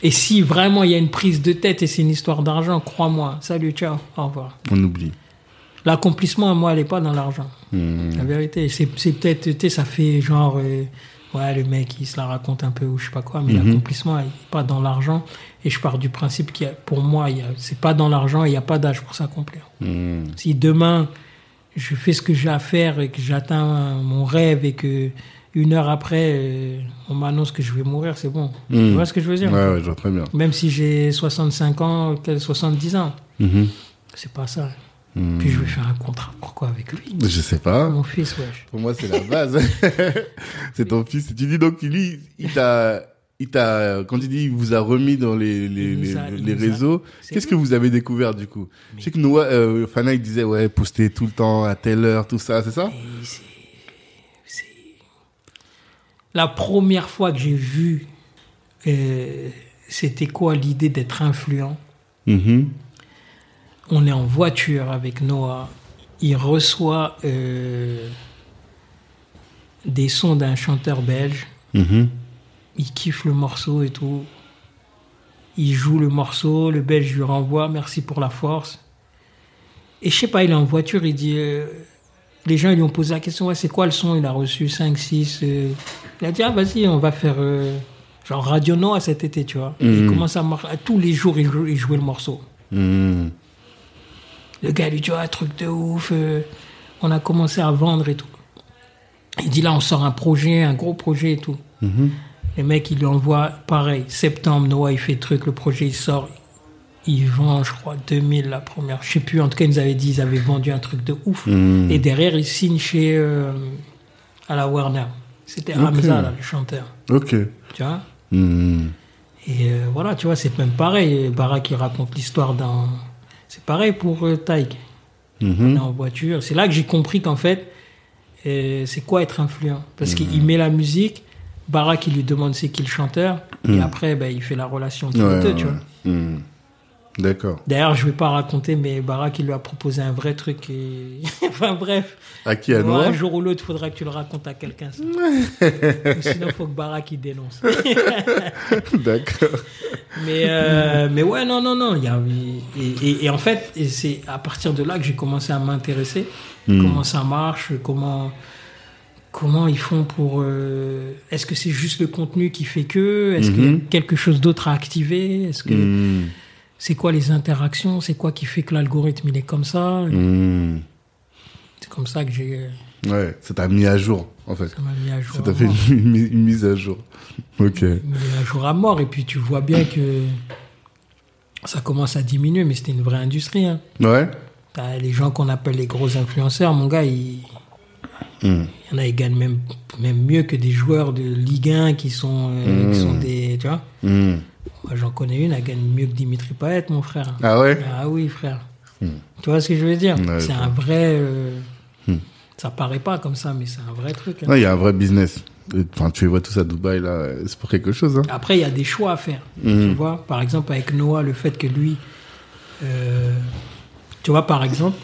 Et si vraiment il y a une prise de tête et c'est une histoire d'argent, crois-moi, salut, ciao, au revoir. On oublie. L'accomplissement, moi, elle n'est pas dans l'argent. Mhm. La vérité, c'est peut-être, tu sais, ça fait genre, euh, ouais, le mec, il se la raconte un peu ou je sais pas quoi, mais Mhm. l'accomplissement, il n'est pas dans l'argent. Et je pars du principe qu'il pour moi, c'est pas dans l'argent et il n'y a pas d'âge pour s'accomplir. Mhm. Si demain, je fais ce que j'ai à faire et que j'atteins mon rêve et que une heure après, euh, on m'annonce que je vais mourir, c'est bon. Tu vois ce que je veux dire? Ouais, ouais, je vois très bien. Même si j'ai 65 ans, quel- 70 ans, c'est pas ça. Mhm. Puis je vais faire un contrat. Pourquoi avec lui Je sais pas. Mon fils, wesh. Pour moi, c'est la base. (laughs) c'est ton fils. Tu dis donc, lui, il t'a, il t'a, quand il dit, il vous a remis dans les, les, les, réseaux, qu'est-ce que vous avez découvert du coup Je sais que Noah, euh, Fana, il disait, ouais, poster tout le temps, à telle heure, tout ça, c'est ça La première fois que j'ai vu, euh, c'était quoi l'idée d'être influent? Mm-hmm. On est en voiture avec Noah, il reçoit euh, des sons d'un chanteur belge. Mm-hmm il kiffe le morceau et tout. Il joue le morceau, le belge lui renvoie, merci pour la force. Et je sais pas, il est en voiture, il dit. Euh, les gens lui ont posé la question ouais, c'est quoi le son? Il a reçu 5, 6. Euh. il a dit ah, vas-y, on va faire. Genre Radio Noah cet été, tu vois. Il mhm. commence à marcher. Tous les jours, il, jouait le morceau. Mhm. Le gars lui dit un truc de ouf. on a commencé à vendre et tout. Il dit là, on sort un projet, un gros projet et tout. Mhm. Les mecs, ils lui envoient pareil. Septembre, Noah, il fait truc, le projet, il sort. Il vend, je crois, 2000 la première. Je sais plus, en tout cas, ils nous avaient dit, ils avaient vendu un truc de ouf. Hmm. Et derrière, ils signent chez. Euh, à la Warner. C'était Hamza, là, le chanteur. Ok. Tu vois hmm. Et euh, voilà, tu vois, c'est même pareil. Barak, il raconte l'histoire dans. C'est pareil pour euh, Taïk. Hmm. On est en voiture. C'est là que j'ai compris qu'en fait, c'est quoi être influent Parce qu'il met la musique Barak, il lui demande c'est qui le chanteur, et hmm. après, ben, il fait la relation entre deux, tu vois. Hmm. D'accord. D'ailleurs, je vais pas raconter, mais Barak, il lui a proposé un vrai truc. Et... (laughs) enfin, bref. À qui à Un jour ou l'autre, il faudra que tu le racontes à quelqu'un. (laughs) Sinon, il faut que Barak, il dénonce. (laughs) D'accord. Mais, euh, mais ouais, non, non, non. Y a... et, et, en fait, c'est à partir de là que j'ai commencé à m'intéresser. Hmm. Comment ça marche, comment comment ils font pour euh, est-ce que c'est juste le contenu qui fait que est-ce qu'il y a mhm. quelque chose d'autre à activer est-ce que mhm. c'est quoi les interactions c'est quoi qui fait que l'algorithme il est comme ça? Mhm. c'est comme ça que j'ai euh, ouais ça t'a mis à jour en fait ça m'a mis à jour ça t'a fait une, mise à jour ok une mise à jour à mort et puis tu vois bien que ça commence à diminuer mais c'était une vraie industrie hein. ouais les gens qu'on appelle les gros influenceurs mon gars ils Hmm. Il y en a, qui gagnent même, même mieux que des joueurs de Ligue 1 qui sont, euh, qui sont hmm. des. Tu vois hmm. J'en connais une, elle gagne mieux que Dimitri Payet, mon frère. Ah ouais? Ah oui, frère. Tu vois ce que je veux dire? C'est un vrai. Euh, ça paraît pas comme ça, mais c'est un vrai truc. Hein. Il y a un vrai business. Enfin, tu vois tout ça à Dubaï, là, c'est pour quelque chose. Hein. Après, il y a des choix à faire. Tu vois, par exemple, avec Noah, le fait que lui. Euh, tu vois, par exemple,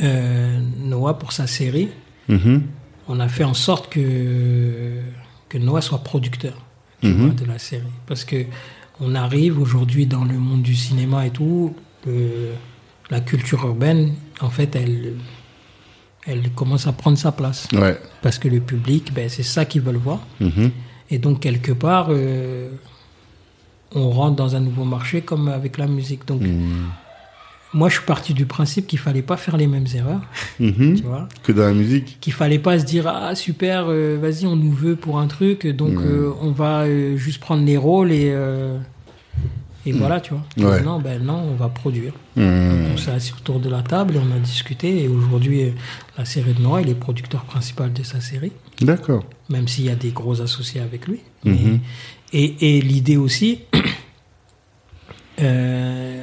Noah, pour sa série, Mhm. On a fait en sorte que, que Noah soit producteur mhm. de la série. Parce que on arrive aujourd'hui dans le monde du cinéma et tout, la culture urbaine, en fait, elle, elle commence à prendre sa place. Parce que le public, ben, c'est ça qu'ils veulent voir. Mhm. Et donc, quelque part, euh, on rentre dans un nouveau marché comme avec la musique. Donc, moi, je suis parti du principe qu'il fallait pas faire les mêmes erreurs, mhm. (laughs) tu vois. Que dans la musique. Qu'il fallait pas se dire ah super, euh, vas-y, on nous veut pour un truc, donc euh, on va juste prendre les rôles et et mhm. voilà, tu vois. Non, ben non, on va produire. Mhm. on s'est assis autour de la table et on a discuté. Et aujourd'hui, la série de Noah, il est producteur principal de sa série. D'accord. Même s'il y a des gros associés avec lui. et, et l'idée aussi. (coughs) Euh,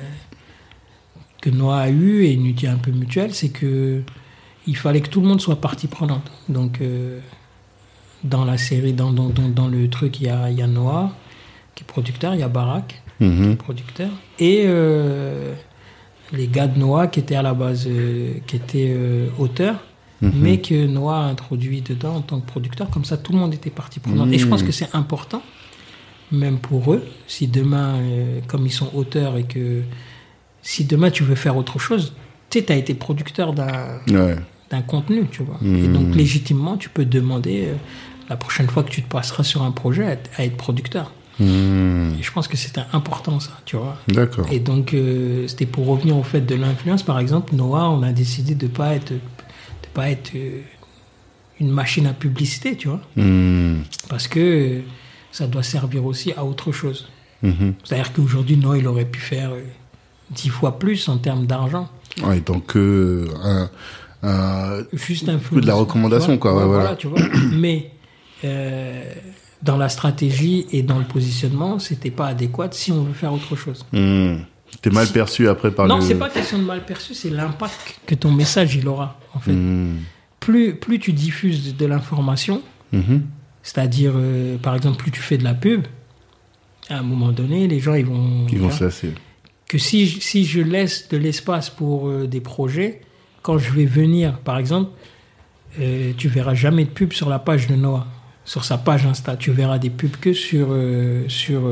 que Noah a eu et une unité un peu mutuelle, c'est que il fallait que tout le monde soit partie prenante. Donc, euh, dans la série, dans, dans, dans, le truc, il y a, y a, Noah, qui est producteur, il y a Barak, qui mhm. est producteur, et euh, les gars de Noah, qui étaient à la base, euh, qui étaient auteurs, mhm. mais que Noah a introduit dedans en tant que producteur. Comme ça, tout le monde était partie prenante. Et je pense mhm. que c'est important, même pour eux, si demain, comme ils sont auteurs et que si demain tu veux faire autre chose, tu sais, tu as été producteur d'un d'un contenu, tu vois. Et donc, mmh. légitimement, tu peux demander euh, la prochaine fois que tu te passeras sur un projet à, être producteur. Mmh. Et je pense que c'était important, ça, tu vois. D'accord. Et donc, euh, c'était pour revenir au fait de l'influence. Par exemple, Noah, on a décidé de ne pas être, de pas être euh, une machine à publicité, tu vois. Mmh. Parce que ça doit servir aussi à autre chose. C'est-à-dire qu'aujourd'hui, Noah, il aurait pu faire dix fois plus en termes d'argent. Ouais, donc euh, un, un, juste un peu de la recommandation, quoi. voilà. tu vois. (clears throat) Mais euh, dans la stratégie et dans le positionnement, c'était pas adéquat si on veut faire autre chose. Mmh. T'es mal perçu après par non, le... c'est pas question de mal perçu, c'est l'impact que ton message il aura en fait. Hmm. Plus plus tu diffuses de l'information, hmm. c'est-à-dire euh, par exemple plus tu fais de la pub, à un moment donné les gens ils vont ils vont se lasser. Que si si je laisse de l'espace pour euh, des projets, quand je vais venir par exemple, euh, tu verras jamais de pub sur la page de Noah, sur sa page Insta, tu verras des pubs que sur euh, sur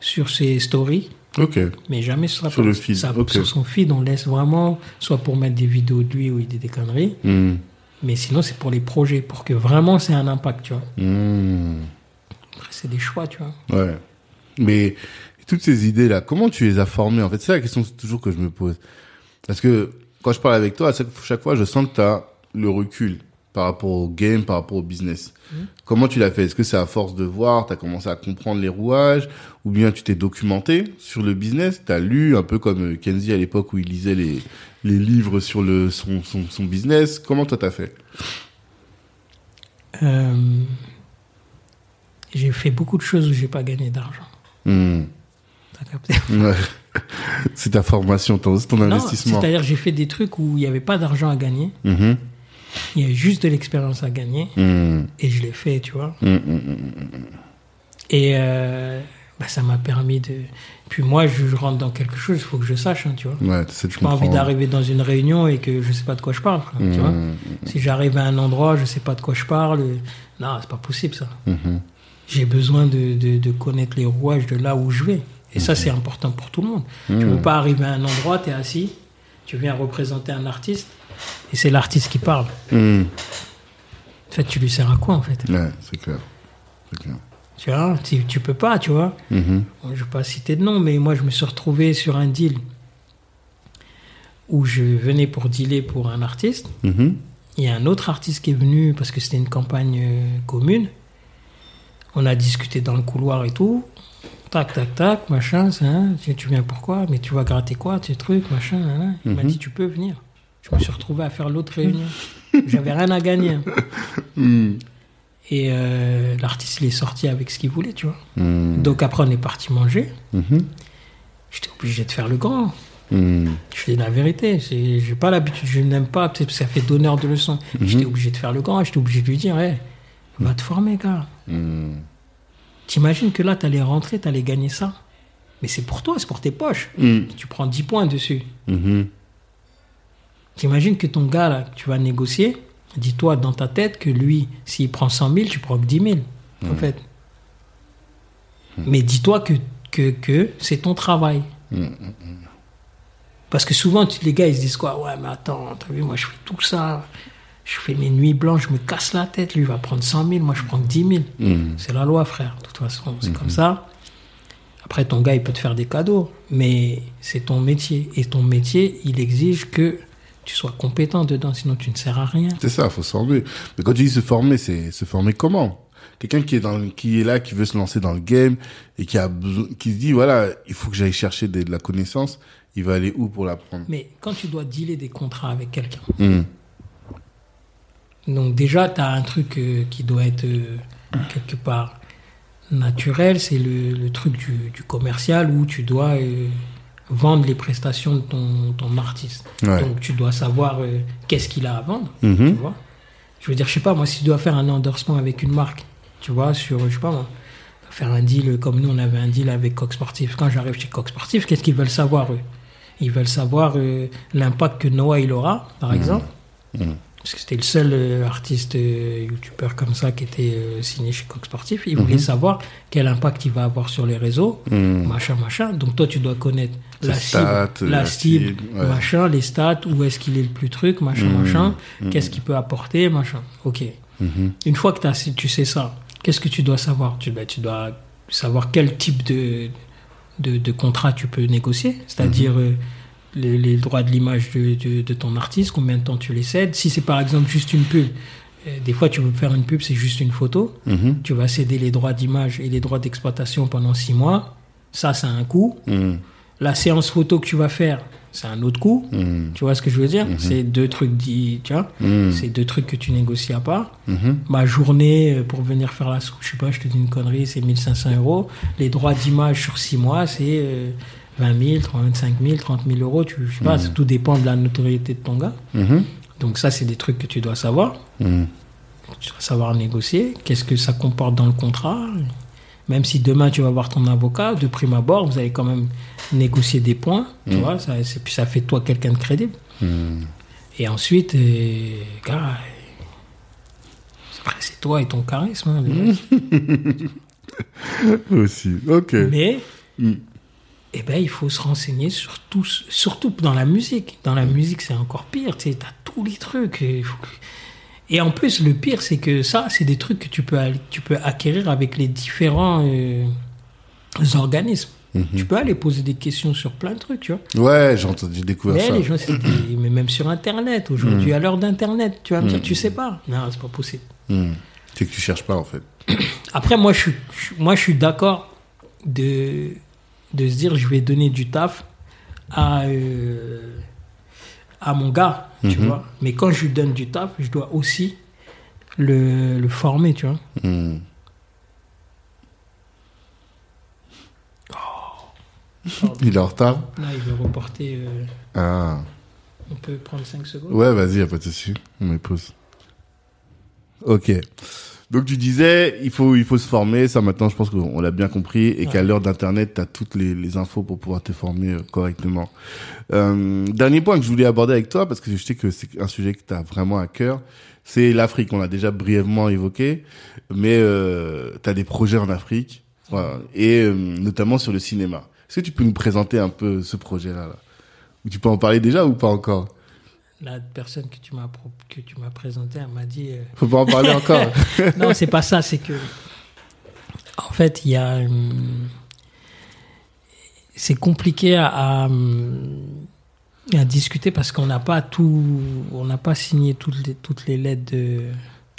sur ses stories Ok. Mais jamais sur, sur le feed. Sur son feed, on laisse vraiment, soit pour mettre des vidéos de lui ou des, des conneries, hmm. mais sinon c'est pour les projets, pour que vraiment c'est un impact, tu vois. Hmm. C'est des choix, tu vois. Ouais. Mais toutes ces idées-là, comment tu les as formées En fait, c'est la question toujours que je me pose. Parce que quand je parle avec toi, à chaque fois, je sens que tu as le recul par rapport au game, par rapport au business. Mmh. Comment tu l'as fait? Est-ce que c'est à force de voir, tu as commencé à comprendre les rouages, ou bien tu t'es documenté sur le business, tu as lu un peu comme Kenzie à l'époque où il lisait les, les livres sur le, son, son, son business. Comment toi t'as fait? Euh, J'ai fait beaucoup de choses où j'ai pas gagné d'argent. Mmh. Capté? (laughs) C'est ta formation, ton, ton investissement. C'est-à-dire j'ai fait des trucs où il n'y avait pas d'argent à gagner. Mmh. Il y a juste de l'expérience à gagner. Hmm. Et je l'ai fait, tu vois. Hmm, hmm, et euh, bah, ça m'a permis de. Puis moi, je rentre dans quelque chose, il faut que je sache, hein, tu vois. Ouais, je n'ai pas envie d'arriver dans une réunion et que je ne sais pas de quoi je parle, tu vois. Si j'arrive à un endroit, je ne sais pas de quoi je parle, non, c'est pas possible ça. J'ai besoin de, de, de, connaître les rouages de là où je vais. Et ça, c'est important pour tout le monde. Tu ne peux pas arriver à un endroit, tu es assis, tu viens représenter un artiste, et c'est l'artiste qui parle. Hmm. En fait, tu lui sers à quoi, en fait Ouais, c'est clair. clair. Tu vois, tu, tu, peux pas, tu vois. Mm-hmm. Je ne vais pas citer de nom, mais moi, je me suis retrouvé sur un deal où je venais pour dealer pour un artiste. Mm-hmm. Il y a un autre artiste qui est venu parce que c'était une campagne euh, commune. On a discuté dans le couloir et tout. Tac, tac, tac, machin, hein, tu viens pourquoi? Mais tu vas gratter quoi, tes trucs, machin. Il m'a mm-hmm. dit, tu peux venir. Je me suis retrouvé à faire l'autre réunion. J'avais rien à gagner. Hmm. Et euh, l'artiste, il est sorti avec ce qu'il voulait, tu vois. Hmm. Donc après, on est parti manger. Hmm. J'étais obligé de faire le grand. Je dis la vérité. J'ai pas l'habitude, je n'aime pas, parce que ça fait donneur de leçons. J'étais obligé de faire le grand. J'étais obligé de lui dire, hey, va te former, gars. T'imagines que là, t'allais rentrer, t'allais gagner ça. Mais c'est pour toi, c'est pour tes poches. Tu prends 10 points dessus. T'imagines que ton gars, là, tu vas négocier, dis-toi dans ta tête que lui, s'il prend 100 000, tu prends que 10 000, en fait. Mais dis-toi que, que, que c'est ton travail. Parce que souvent, les gars, ils se disent quoi? Ouais, mais attends, t'as vu, moi, je fais tout ça. Je fais mes nuits blanches, je me casse la tête. Lui, il va prendre 100 000, moi, je prends que 10 000. C'est la loi, frère. De toute façon, c'est comme ça. Après, ton gars, il peut te faire des cadeaux, mais c'est ton métier. Et ton métier, il exige que tu sois compétent dedans, sinon tu ne sers à rien. C'est ça, il faut se former. Mais quand tu dis se former, c'est se former comment? Quelqu'un qui est dans, qui est là, qui veut se lancer dans le game et qui a besoin, qui se dit voilà, il faut que j'aille chercher de, la connaissance. Il va aller où pour l'apprendre Mais quand tu dois dealer des contrats avec quelqu'un, hmm. donc déjà tu as un truc euh, qui doit être euh, quelque part naturel, c'est le, truc du, commercial où tu dois euh, vendre les prestations de ton, ton artiste. Donc tu dois savoir euh, qu'est-ce qu'il a à vendre, mhm. tu vois. Je veux dire, je sais pas, moi, si tu dois faire un endorsement avec une marque, tu vois, sur, je sais pas moi, faire un deal comme nous, on avait un deal avec Coq Sportif. Quand j'arrive chez Coq Sportif, qu'est-ce qu'ils veulent savoir, eux? Ils veulent savoir euh, l'impact que Noah, il aura, par mhm. exemple. Mhm parce que c'était le seul euh, artiste euh, youtubeur comme ça qui était euh, signé chez Coq Sportif. Il voulait mhm. savoir quel impact il va avoir sur les réseaux, mhm. machin, machin. Donc toi, tu dois connaître la cible, la, cible, machin, les stats, où est-ce qu'il est le plus truc, machin, mhm. machin, qu'est-ce qu'il peut apporter, machin. Ok. Une fois que as, tu sais ça, qu'est-ce que tu dois savoir? Tu, ben, tu dois savoir quel type de, de, de contrat tu peux négocier, c'est-à-dire les, droits de l'image de, ton artiste, combien de temps tu les cèdes? Si c'est par exemple juste une pub, euh, des fois tu veux faire une pub, c'est juste une photo, mhm. tu vas céder les droits d'image et les droits d'exploitation pendant six mois, ça, ça a un coût. Mhm. La séance photo que tu vas faire, c'est un autre coup. Hmm. Tu vois ce que je veux dire? C'est deux trucs, tu vois? C'est deux trucs que tu négocies à part. Mhm. Ma journée euh, pour venir faire la je sais pas, je te dis une connerie, c'est 1500 euros. Les droits d'image sur 6 mois, c'est euh, 20 000, 25 000, 30 000 euros. Tu, je sais pas, tout dépend de la notoriété de ton gars. Mhm. Donc ça, c'est des trucs que tu dois savoir. Mhm. Tu dois savoir négocier. Qu'est-ce que ça comporte dans le contrat? Même si demain tu vas voir ton avocat, de prime abord, vous allez quand même négocier des points. Tu vois, ça, c'est- puis ça fait de toi quelqu'un de crédible. Mhm. Et ensuite, euh, gars, c'est toi et ton charisme. hein. (laughs) Aussi. Ok. Mais, Mm. Eh ben, il faut se renseigner sur tout, surtout dans la musique. Dans la musique, c'est encore pire. Tu sais, as tous les trucs. et faut en plus, le pire, c'est que ça, c'est des trucs que tu peux, tu peux acquérir avec les différents euh, organismes. Mhm. Tu peux aller poser des questions sur plein de trucs, tu vois. Ouais, j'ai découvert Mais ça. les gens, c'est des- (clears throat) mais même sur Internet, aujourd'hui, Mm. à l'heure d'Internet, tu vas me dire, tu sais pas. Non, c'est pas possible. C'est que tu cherches pas, en fait. Après, moi, je suis, moi, je suis d'accord de, de se dire, je vais donner du taf à, euh, à mon gars, tu Mhm. vois. Mais quand je lui donne du taf, je dois aussi le, le former, tu vois. Mhm. Il est en retard Là, il veut reporter. euh, Ah. on peut prendre 5 secondes Ouais, vas-y, y a pas de souci. On met pause. Ok. Donc tu disais, il faut, il faut se former. Ça maintenant, je pense qu'on l'a bien compris et qu'à l'heure d'internet, t'as toutes les, les infos pour pouvoir te former euh, correctement. Euh, dernier point que je voulais aborder avec toi parce que je sais que c'est un sujet que t'as vraiment à cœur, c'est l'Afrique. On l'a déjà brièvement évoqué, mais euh, t'as des projets en Afrique, voilà, et euh, notamment sur le cinéma. Est-ce que tu peux nous présenter un peu ce projet-là là? Ou tu peux en parler déjà ou pas encore? La personne que tu m'as que tu m'as présentée, elle m'a dit. euh, Faut pas en parler encore. (laughs) non, c'est pas ça, c'est que. En fait, il y a. hum, C'est compliqué à, à, hum, à discuter parce qu'on n'a pas tout. On n'a pas signé toutes les, toutes les lettres de, de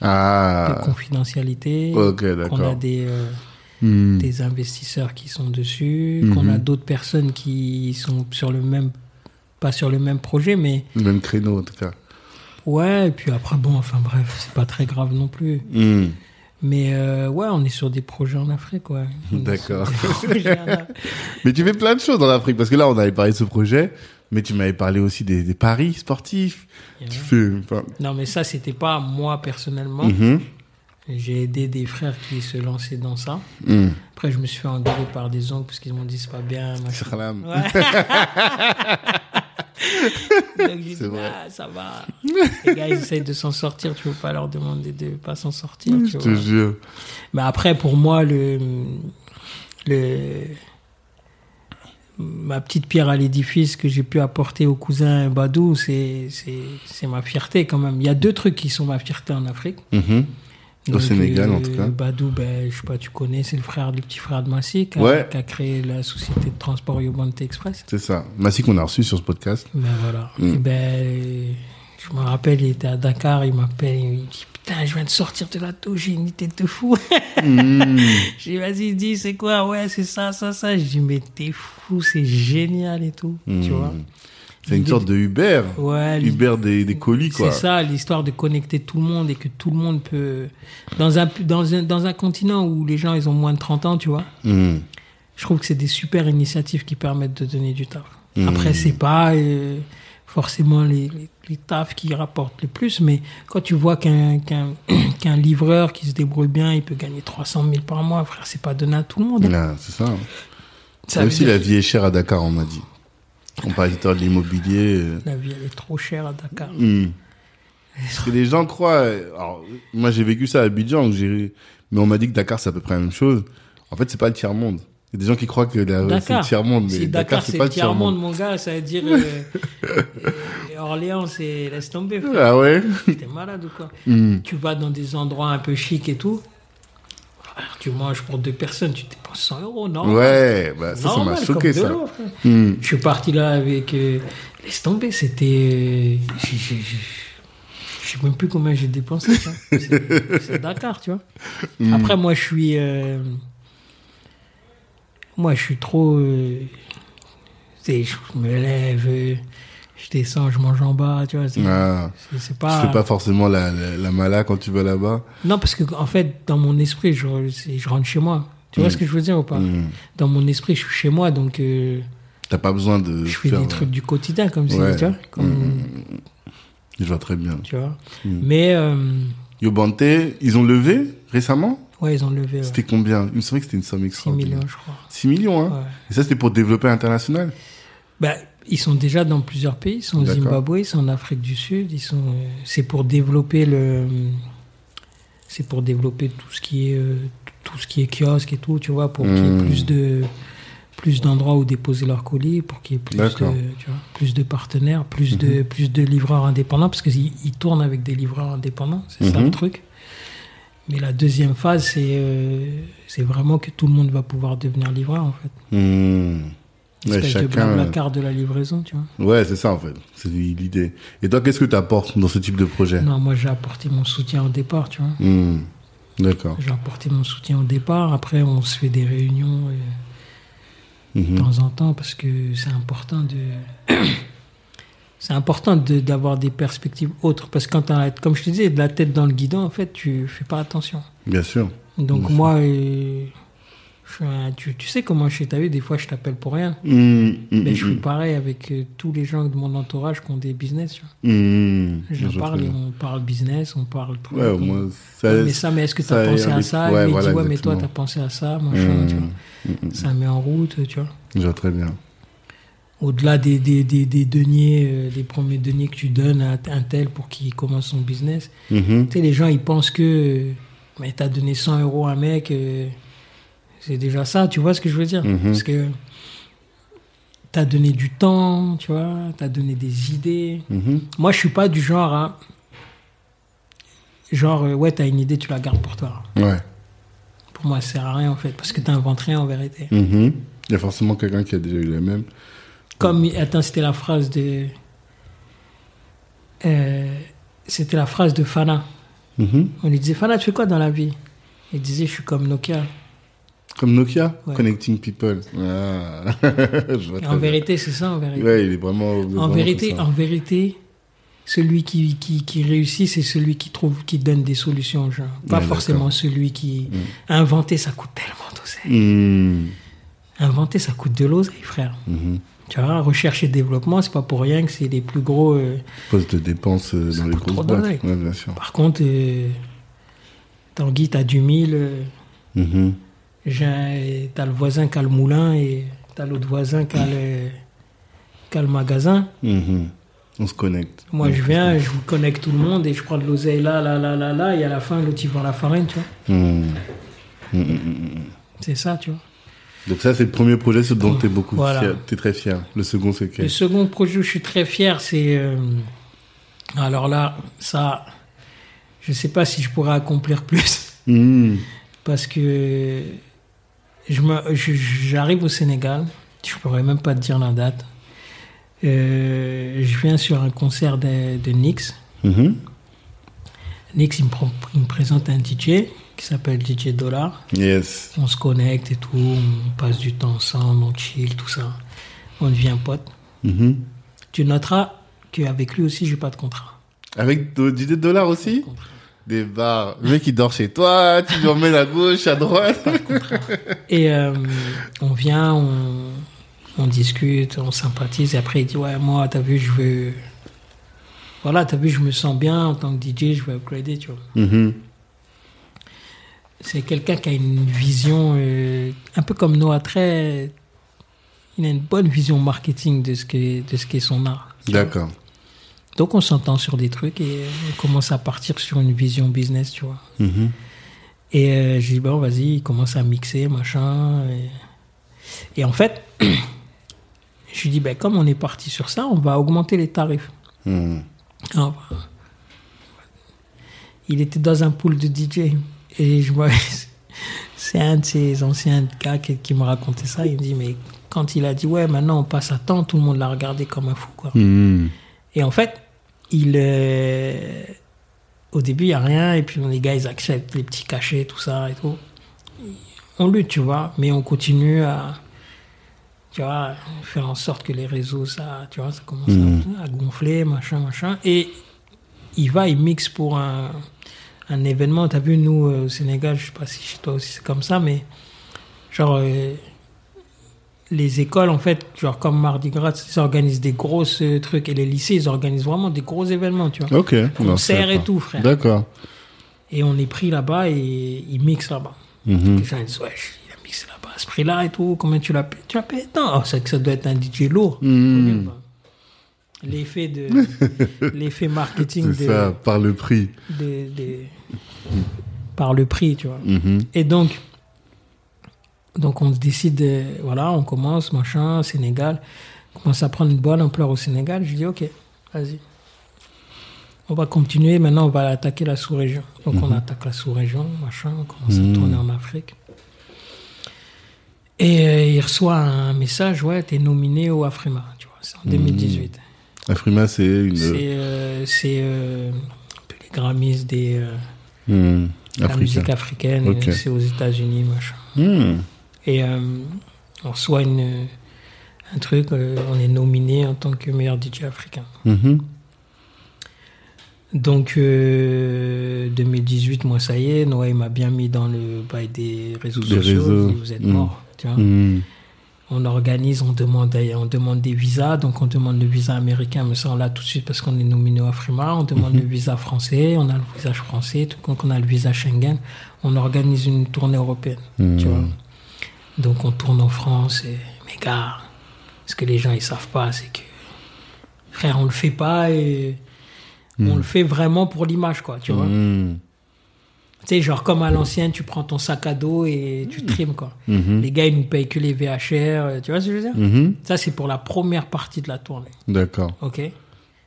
Ah, confidentialité. ok, qu'on a d'accord. des, euh, Hmm. des investisseurs qui sont dessus, Mhm. qu'on a d'autres personnes qui sont sur le même. Pas sur le même projet, mais. Le même créneau, en tout cas. Ouais, et puis après, bon, enfin bref, c'est pas très grave non plus. Hmm. Mais euh, ouais, on est sur des projets en Afrique, ouais. D'accord. (laughs) Mais tu fais plein de choses en Afrique, parce que là, on avait parlé de ce projet, mais tu m'avais parlé aussi des, des paris sportifs. Tu fais, enfin, Non, mais ça, c'était pas moi personnellement. mhm, J'ai aidé des frères qui se lançaient dans ça. hmm. Après, je me suis fait engueuler par des oncles parce qu'ils m'ont dit c'est pas bien. machin. Salam. Ouais. (laughs) Donc j'ai C'est dit, vrai. ah, ça va. Les gars, ils essayent de s'en sortir. Tu peux pas leur demander de pas s'en sortir. Je te jure. Mais après, pour moi, le, le, ma petite pierre à l'édifice que j'ai pu apporter au cousin Badou, c'est, c'est, c'est ma fierté quand même. Il y a deux trucs qui sont ma fierté en Afrique. Mhm. Au Sénégal, euh, en tout cas. Badou, ben, je sais pas, tu connais, c'est le frère, le petit frère de Massy qui a, Ouais. qui a créé la société de transport Yobante Express. C'est ça. Massi qu'on a reçu sur ce podcast. Ben voilà. Mm. Et ben, je me rappelle, il était à Dakar, il m'appelle, il me dit Putain, je viens de sortir de la touche, j'ai une idée de fou. (laughs) Hmm. J'ai dit, vas-y, dis, c'est quoi? Ouais, c'est ça, ça, ça. Je dis, mais t'es fou, c'est génial et tout. Tu Hmm. vois C'est une sorte de Uber. Ouais, Uber des, des colis, quoi. C'est ça, l'histoire de connecter tout le monde et que tout le monde peut. Dans un, dans un, dans un continent où les gens, ils ont moins de 30 ans, tu vois, Hmm. je trouve que c'est des super initiatives qui permettent de donner du taf. Mhm. Après, c'est pas euh, forcément les, les, les tafs qui rapportent le plus, mais quand tu vois qu'un qu'un (clears throat) qu'un livreur qui se débrouille bien, il peut gagner 300 000 par mois, frère, c'est pas donné à tout le monde. hein. C'est ça. Ça Même si dire la vie est chère à Dakar, on m'a dit. L'heure de l'immobilier. euh, La vie, elle est trop chère à Dakar. Hmm. Parce que les gens croient. Alors, moi, j'ai vécu ça à Abidjan, j'ai- mais on m'a dit que Dakar, c'est à peu près la même chose. En fait, c'est pas le tiers monde. Il y a des gens qui croient que la- c'est le Dakar. tiers monde, mais Si Dakar, Dakar, c'est pas le tiers monde. mon gars, ça veut dire (laughs) euh, euh, Orléans, c'est laisse tomber. frère. Ah ouais? T'es malade ou quoi? Hmm. Tu vas dans des endroits un peu chics et tout. Frère, Tu manges pour deux personnes, tu dépenses 100 euros, non Ouais, bah, ça, ça m'a Normal, choqué, ça. Hmm. Je suis parti là avec. euh, laisse tomber, c'était. euh, j'ai- Je sais même plus combien j'ai dépensé. C'est Dakar, tu vois. Hmm. Après, moi, je suis. euh, moi, je suis trop. je me lève, je descends, je mange en bas, tu vois. C'est ah. pas. Tu fais pas forcément la, la, mala quand tu vas là-bas. Non, parce que en fait, dans mon esprit, je, je rentre chez moi. Tu vois mm. ce que je veux dire ou pas mm. Dans mon esprit, je suis chez moi, donc. Euh, T'as pas besoin de. Je fais des trucs du quotidien, comme tu vois. Comme... Mm. Je vois très bien. Tu vois. Mais. Euh... Yobante, ils ont levé récemment Ouais, ils ont levé. C'était combien? Il me semblait que c'était une somme extraordinaire. 6 millions, je crois. 6 millions, hein? Et ça, c'était pour développer international? Bah, ils sont déjà dans plusieurs pays. Ils sont au Zimbabwe, ils sont en Afrique du Sud. Ils sont. C'est pour développer le. C'est pour développer tout ce qui est euh, tout ce qui est kiosque et tout, tu vois, pour qu'il y ait hmm. plus de plus d'endroits où déposer leurs colis, pour qu'il y ait plus de, tu vois, plus de partenaires, plus de mhm. plus de livreurs indépendants, parce qu'ils ils tournent avec des livreurs indépendants, c'est ça le mhm. truc. Mais la deuxième phase, c'est euh, c'est vraiment que tout le monde va pouvoir devenir livreur en fait. Ouais, chacun... la carte de la livraison, tu vois. Ouais, c'est ça en fait. C'est l'idée. Et toi, qu'est-ce que tu apportes dans ce type de projet? Non, moi j'ai apporté mon soutien au départ, tu vois. Mmh. D'accord. J'ai apporté mon soutien au départ. Après, on se fait des réunions de mmh. temps en temps parce que c'est important de. (clears throat) c'est important d'avoir des perspectives autres parce que quand as, comme je te disais, de la tête dans le guidon, en fait, tu fais pas attention. Bien sûr. Donc moi, euh, tu, tu, sais comment je suis, t'as vu, des fois je t'appelle pour rien. Mmh, mmh, mais je suis mmh. pareil avec euh, tous les gens de mon entourage qui ont des business. je parle on parle business, on parle truc. Ouais, moi, ça, mais ça, mais est-ce que tu as pensé à ça? Ouais, Il me dit, ouais, mais toi, tu as pensé à ça, machin, tu vois. Ça met en route, tu vois. Je vois très bien. Au-delà des, des, des, des deniers, euh, des premiers deniers que tu donnes à un tel pour qu'il commence son business, tu sais, les gens, ils pensent que mais tu as donné 100 euros à un mec. Euh, c'est déjà ça, tu vois ce que je veux dire mhm. Parce que tu as donné du temps, tu vois, tu as donné des idées. Mhm. Moi, je suis pas du genre à. Genre, euh, ouais, tu as une idée, tu la gardes pour toi. Ouais. Pour moi, ça sert à rien, en fait, parce que tu n'inventes rien en vérité. Mhm. Il y a forcément quelqu'un qui a déjà eu les mêmes. Comme, attends, c'était la phrase de. Euh, c'était la phrase de Fana. On lui disait, Fana, tu fais quoi dans la vie? Il disait, je suis comme Nokia. Comme Nokia Connecting People. Ah. (laughs) en vérité, c'est ça, en vérité. Ouais, il est vraiment. En vérité, en vérité, celui qui, qui, qui réussit, c'est celui qui trouve, qui donne des solutions aux gens. Pas forcément celui qui. Mm. Inventer, ça coûte tellement d'oseille. Mm. Inventer, ça coûte de l'oseille, frère. Mm-hmm. Tu vois, recherche et développement, c'est pas pour rien que c'est les plus gros. Euh, Postes de dépenses euh, dans les grosses boîtes. Par contre, euh, Tanguy, t'as du mille. T'as le voisin qui a le moulin et t'as l'autre voisin qui a le, qui a le magasin. Mm-hmm. On se connecte. Moi, je viens, je vous connecte tout le monde et je prends de l'oseille là, là, là, là, là, et à la fin, l'autre, il vend la farine, tu vois. Mm. C'est ça, tu vois. Donc ça, c'est le premier projet dont tu es beaucoup fier. Tu es très fier. Le second, c'est quel? Le second projet où je suis très fier, c'est... Euh, alors là, ça, je sais pas si je pourrais accomplir plus. Parce que j'arrive au Sénégal, je pourrais même pas te dire la date. Euh, je viens sur un concert de, de Nix. Mm-hmm. Nix, il me, il me, présente un DJ qui s'appelle DJ Dollar. Yes. On se connecte et tout, on passe du temps ensemble, on chill, tout ça. On devient pote. Mm-hmm. Tu noteras qu'avec lui aussi, j'ai pas de contrat. Avec DJ Dollar aussi? Des bars. Le mec, il dort chez toi, tu lui emmènes à gauche, à droite. Et euh, on vient, on, on, discute, on sympathise. Et après, il dit Ouais, moi, t'as vu, je veux. Voilà, t'as vu, je me sens bien en tant que DJ, je veux upgrader, tu vois. Mm-hmm. C'est quelqu'un qui a une vision, euh, un peu comme Noah, très. Il a une bonne vision marketing de ce qu'est, de ce qu'est son art. D'accord. Donc on s'entend sur des trucs et on commence à partir sur une vision business, tu vois. Mm-hmm. Et euh, je dis, bon, vas-y, il commence à mixer, machin. Et, en fait, (clears throat) je lui dis, ben, comme on est parti sur ça, on va augmenter les tarifs. Mm. Ah, il était dans un pool de DJ. Et je vois, (laughs) c'est un de ces anciens gars qui, me racontait ça. Il me dit, mais quand il a dit, ouais, maintenant on passe à temps, tout le monde l'a regardé comme un fou, quoi. Mm. Et en fait, il euh, au début il y a rien et puis les gars ils acceptent les petits cachets tout ça et tout on lutte tu vois mais on continue à tu vois, faire en sorte que les réseaux, ça, tu vois, ça commence à, gonfler, machin, machin. Et il va, il mixe pour un, un événement. Tu as vu, nous, au Sénégal, je sais pas si chez toi aussi c'est comme ça, mais genre, les écoles, en fait, genre comme Mardi Gras, ils organisent des grosses euh, trucs et les lycées, ils organisent vraiment des gros événements, tu vois. Ok. Concerts et tout, frère. D'accord. Et on est pris là-bas et ils mixent là-bas. Mhm. Les gens ils disent, ouais, il a mixé là-bas, ce prix-là et tout, combien tu l'as payé? Tu as payé tant? Oh, c'est que ça doit être un DJ lourd. Mhm. L'effet de, (laughs) l'effet marketing C'est de, ça, par le prix. de- de- par le prix, tu vois. Mhm. Et donc, donc on décide, de- voilà, on commence, machin, Sénégal. On commence à prendre une bonne ampleur au Sénégal. Je dis, ok, vas-y. On va continuer. Maintenant, on va attaquer la sous-région. Donc, on attaque la sous-région, machin. On commence à tourner en Afrique. Et euh, il reçoit un message, ouais, t'es nominé au Afrima, tu vois, c'est en 2018. Afrima, c'est une. C'est euh, euh, les Grammys des, euh, de la musique africaine. Ok. C'est aux États-Unis, machin. Et euh, on reçoit une, un truc, euh, on est nominé en tant que meilleur DJ africain. Mhm. Donc euh, 2018, moi ça y est, il m'a bien mis dans le bail des réseaux sociaux. réseaux. Vous êtes Mm. morts. Tu vois. Hmm. On organise, on demande, on demande des visas. Donc on demande le visa américain, mais ça on l'a tout de suite parce qu'on est nominé au Afrima. On demande le visa français, on a le visa français. Tout quand on a le visa Schengen, on organise une tournée européenne. Tu vois. Donc on tourne en France et mes gars, ce que les gens ils savent pas, c'est que frère, on le fait pas et on le fait vraiment pour l'image quoi, tu vois. Hmm. Tu sais, genre comme à l'ancienne, tu prends ton sac à dos et tu trimes quoi. Les gars ils nous payent que les VHR, euh, tu vois ce que je veux dire? Ça c'est pour la première partie de la tournée, D'accord. ok?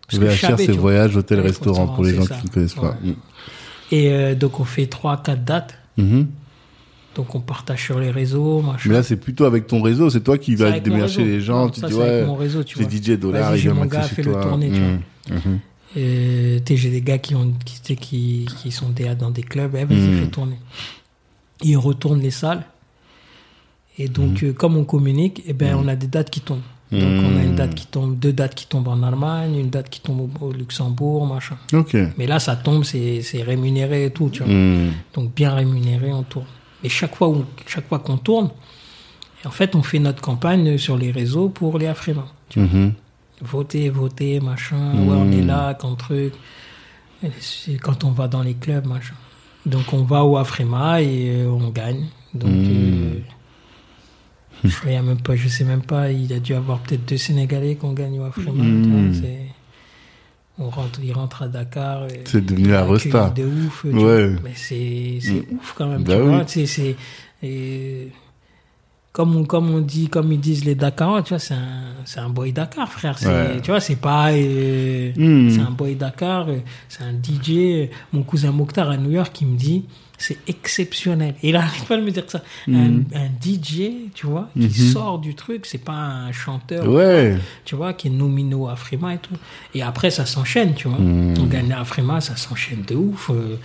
Parce VHR, c'est voyage, hôtel, Ouais, restaurant, pour les gens ça. qui ne connaissent pas. Et euh, donc on fait trois, quatre dates. Donc on partage sur les réseaux, machin. Mais là, c'est plutôt avec ton réseau. C'est toi qui vas démarcher les gens. Non, tu ça, dis, avec ouais, mon réseau, tu vois. DJ Dollar, il j'ai vient mon gars, fais le tourner, tu Mhm. Mhm. Et, tu sais, j'ai des gars qui, ont, qui, qui, qui sont des, dans des clubs, eh, vas-y, Mm. fais tourner. Ils retournent les salles. Et donc, euh, comme on communique, eh ben, on a des dates qui tombent. Donc, on a une date qui tombe, deux dates qui tombent en Allemagne, une date qui tombe au, au Luxembourg, machin. Ok. Mais là, ça tombe, c'est rémunéré et tout, tu vois. Donc, bien rémunéré, on tourne. Mais chaque fois, où- chaque fois qu'on tourne, en fait, on fait notre campagne sur les réseaux pour les vois. Mhm. voter, voter, machin, ouais, on est là, quand truc. Et c'est quand on va dans les clubs, machin. Donc on va au Afrima et euh, on gagne. Donc euh, je, sais même pas, je sais même pas, il a dû avoir peut-être deux Sénégalais qu'on gagne au Afrima. On rentre, il rentre à Dakar. C'est devenu il la resta. de ouf. Ouais. Mais c'est c'est ouf quand même, Bah tu oui. vois. tu sais, c'est comme on, comme on dit, comme ils disent les Dakarois, tu vois, c'est un, c'est un boy Dakar, frère. C'est, Ouais. Tu vois, c'est pas, euh, Mm. c'est un boy Dakar, euh, c'est un DJ. Mon cousin Mokhtar à New York, qui me dit, c'est exceptionnel. Et il arrête pas de me dire que ça. Mm. Un, un DJ, tu vois, qui sort du truc, c'est pas un chanteur Mm-hmm. Ouais. tu vois, qui est nominé au Afrima et tout. Et après, ça s'enchaîne, tu vois. Mm. On gagne l'Afrima, ça s'enchaîne de ouf. Euh,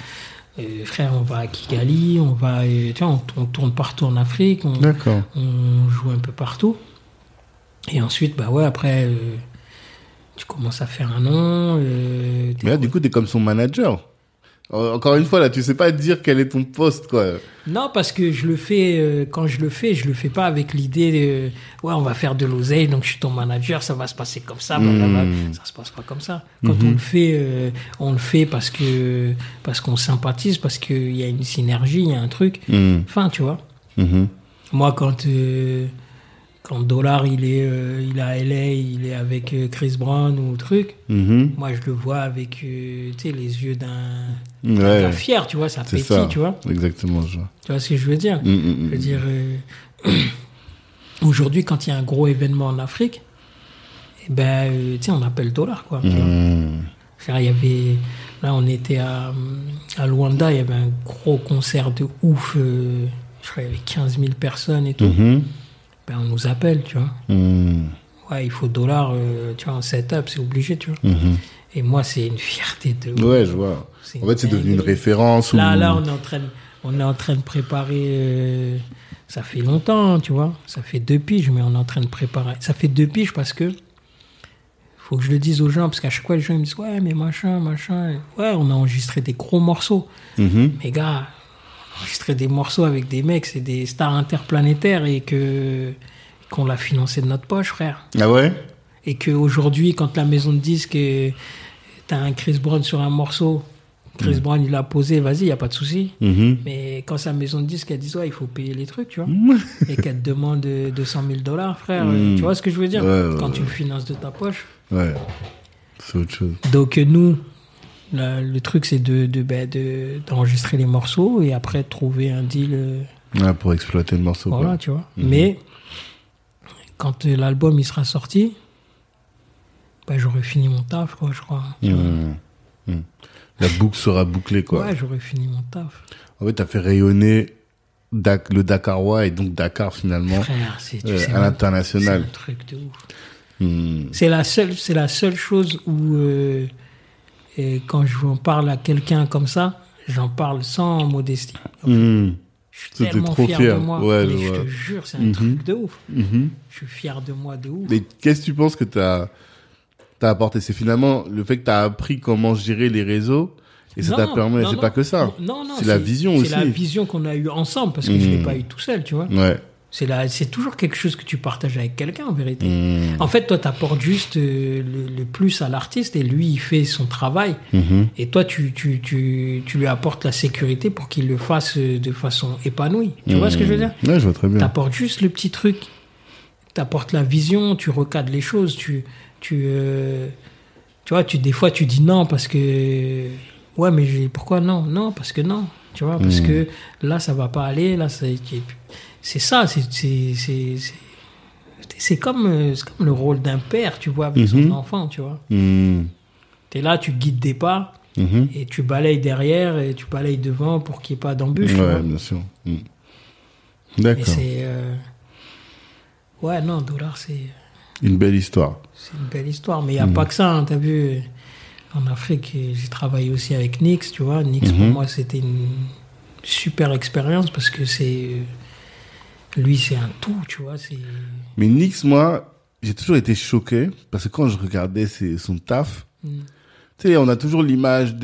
euh, frère, on va à Kigali, on va, euh, tu vois, on, on tourne partout en Afrique, on, joue un peu partout. Et ensuite, bah ouais, après, tu commences à faire un nom. Mais là, du coup, t'es comme son manager. Encore une fois, là, tu sais pas dire quel est ton poste, quoi. Non, parce que je le fais, euh, quand je le fais, je le fais pas avec l'idée de, ouais, on va faire de l'oseille, donc je suis ton manager, ça va se passer comme ça, blablabla. Mm. Ça se passe pas comme ça. Quand on le fait, euh, on le fait parce que, parce qu'on sympathise, parce qu'il y a une synergie, il y a un truc. Mhm. Enfin, tu vois. Mhm. Moi, quand, euh, quand Dollar, il est, euh, il est à LA, il est avec euh, Chris Brown ou truc, Mhm. moi, je le vois avec, euh, les yeux d'un, Ouais. fier, tu vois, ça pétille, ça. tu vois. Exactement, je. Tu vois ce que je veux dire? Mhm, mhm, Je veux dire, euh, (clears throat) aujourd'hui, quand il y a un gros événement en Afrique, eh ben, tu sais, on appelle dollar, quoi. Il y avait, là, on était à, à Luanda, il y avait un gros concert de ouf. je crois qu'il y avait 15 000 personnes et tout. Ben, on nous appelle, tu vois. Mhm. Ouais, il faut dollar, euh, tu vois, en setup, c'est obligé, tu vois. Mhm. Et moi, c'est une fierté de. Ouais, je vois. En fait, c'est devenu une référence. Là, ou... là, on est en train de, on est en train de préparer. Euh, ça fait longtemps, tu vois. Ça fait deux piges, mais on est en train de préparer. Ça fait deux piges parce que. Faut que je le dise aux gens, parce qu'à chaque fois, les gens me disent Ouais, mais machin, machin. Ouais, on a enregistré des gros morceaux. Mhm. Mais gars, enregistrer des morceaux avec des mecs, c'est des stars interplanétaires et que qu'on l'a financé de notre poche, frère. Ah ouais? Et qu'aujourd'hui, quand la maison de disques, t'as un Chris Brown sur un morceau, Chris mm. Brown, il l'a posé, vas-y, il a pas de souci. Mm-hmm. Mais quand sa maison de disques, elle dit, ouais, il faut payer les trucs, tu vois. (laughs) Et qu'elle te demande 200 000 dollars, frère, mm. tu vois ce que je veux dire? Quand tu le finances de ta poche. Ouais, c'est autre chose. Donc, nous, le truc, c'est de, de, ben, d'enregistrer les morceaux et après trouver un deal. Euh, pour exploiter le morceau. Voilà, tu vois. Mm-hmm. Mais quand l'album il sera sorti, bah, j'aurai fini mon taf, quoi, je crois. Mmh. Mmh. La boucle sera bouclée, quoi. Ouais, j'aurais fini mon taf. En fait, t'as fait rayonner le Dakarois et donc Dakar finalement euh, à l'international. C'est un truc de ouf. C'est la seule, c'est la seule chose où euh, et quand je en parle à quelqu'un comme ça, j'en parle sans modestie. Je suis tellement trop fier, de moi. Ouais, mais je te jure, c'est un mhm. truc de ouf. Mhm. Je suis fier de moi de ouf. Mais qu'est-ce que tu penses que tu as, apporté? C'est finalement le fait que tu as appris comment gérer les réseaux et ça t'a permis, c'est pas que ça. Non, non, c'est la vision aussi. C'est la vision qu'on a eue ensemble parce que je l'ai mhm. pas eu tout seul, tu vois. Ouais. C'est là, c'est toujours quelque chose que tu partages avec quelqu'un en vérité. Hmm. En fait, toi, tu apportes juste euh, le, plus à l'artiste et lui, il fait son travail. Hmm. Et toi, tu, tu, tu, tu, lui apportes la sécurité pour qu'il le fasse euh, de façon épanouie. Tu vois ce que je veux dire? Ouais, je vois très bien. Tu apportes juste le petit truc. Tu apportes la vision, tu recadres les choses. Tu, tu, euh, tu vois, tu, des fois, tu dis non parce que. Ouais, mais pourquoi non? Non, parce que non. Tu vois, parce hmm. que là, ça va pas aller. Là, c'est ça, c'est comme, euh, comme le rôle d'un père, tu vois, avec son mhm. enfant, tu vois. Tu es là, tu guides des pas, mhm. et tu balayes derrière, et tu balayes devant pour qu'il n'y ait pas d'embûche. Ouais, bien sûr. D'accord. c'est. Euh, ouais, non, Dollar, c'est. Une belle histoire. C'est une belle histoire, mais il n'y a pas que ça, hein, tu as vu. En Afrique, j'ai travaillé aussi avec Nix, tu vois. Nix, pour moi, c'était une super expérience parce que c'est lui, c'est un tout, tu vois. Mais Nix, moi, j'ai toujours été choqué parce que quand je regardais son taf, mm. tu sais, on a toujours l'image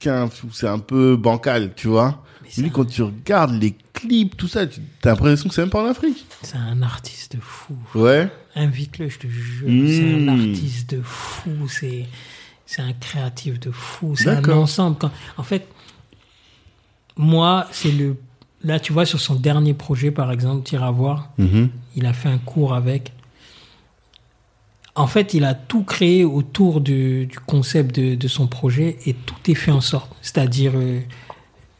qu'un c'est un peu bancal, tu vois. Mais lui, quand tu regardes les clips, tout ça, tu as l'impression que c'est même pas en Afrique. C'est un artiste fou. Ouais. Invite-le, je te jure. C'est un mm. artiste de fou. C'est c'est un créatif de fou. C'est un ensemble. Quand... En fait, moi, c'est le Là, tu vois, sur son dernier projet, par exemple, Tire à voir, mhm. il a fait un cours avec. En fait, il a tout créé autour du, concept de, son projet et tout est fait en sorte. C'est-à-dire euh,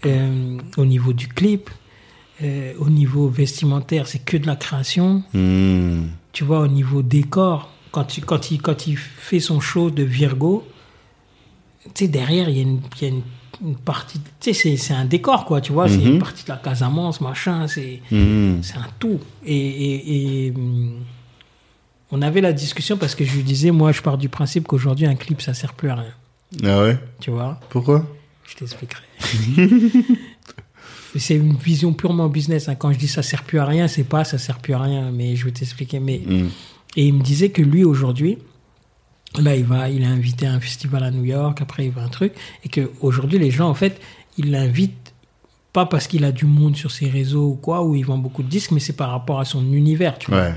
euh, au niveau du clip, euh, au niveau vestimentaire, c'est que de la création. Mhm. Tu vois, au niveau décor, quand, tu, quand, il, quand il fait son show de Virgo, tu sais, derrière, il y a une, y a une une partie, tu sais, c'est un décor, quoi, tu vois, c'est une mhm. partie de la Casamance, machin, c'est c'est un tout. Et, et, on avait la discussion parce que je lui disais, moi, je pars du principe qu'aujourd'hui, un clip, ça sert plus à rien. Ah ouais? Tu vois? Pourquoi? Je t'expliquerai. (laughs) c'est une vision purement business. Hein. Quand je dis ça sert plus à rien, c'est pas ça sert plus à rien, mais je vais t'expliquer. Mais mhm. Et il me disait que lui, aujourd'hui, Là, il va, il est invité à un festival à New York, après il va à un truc, et qu'aujourd'hui, les gens, en fait, ils l'invitent pas parce qu'il a du monde sur ses réseaux ou quoi, où il vend beaucoup de disques, mais c'est par rapport à son univers, tu vois.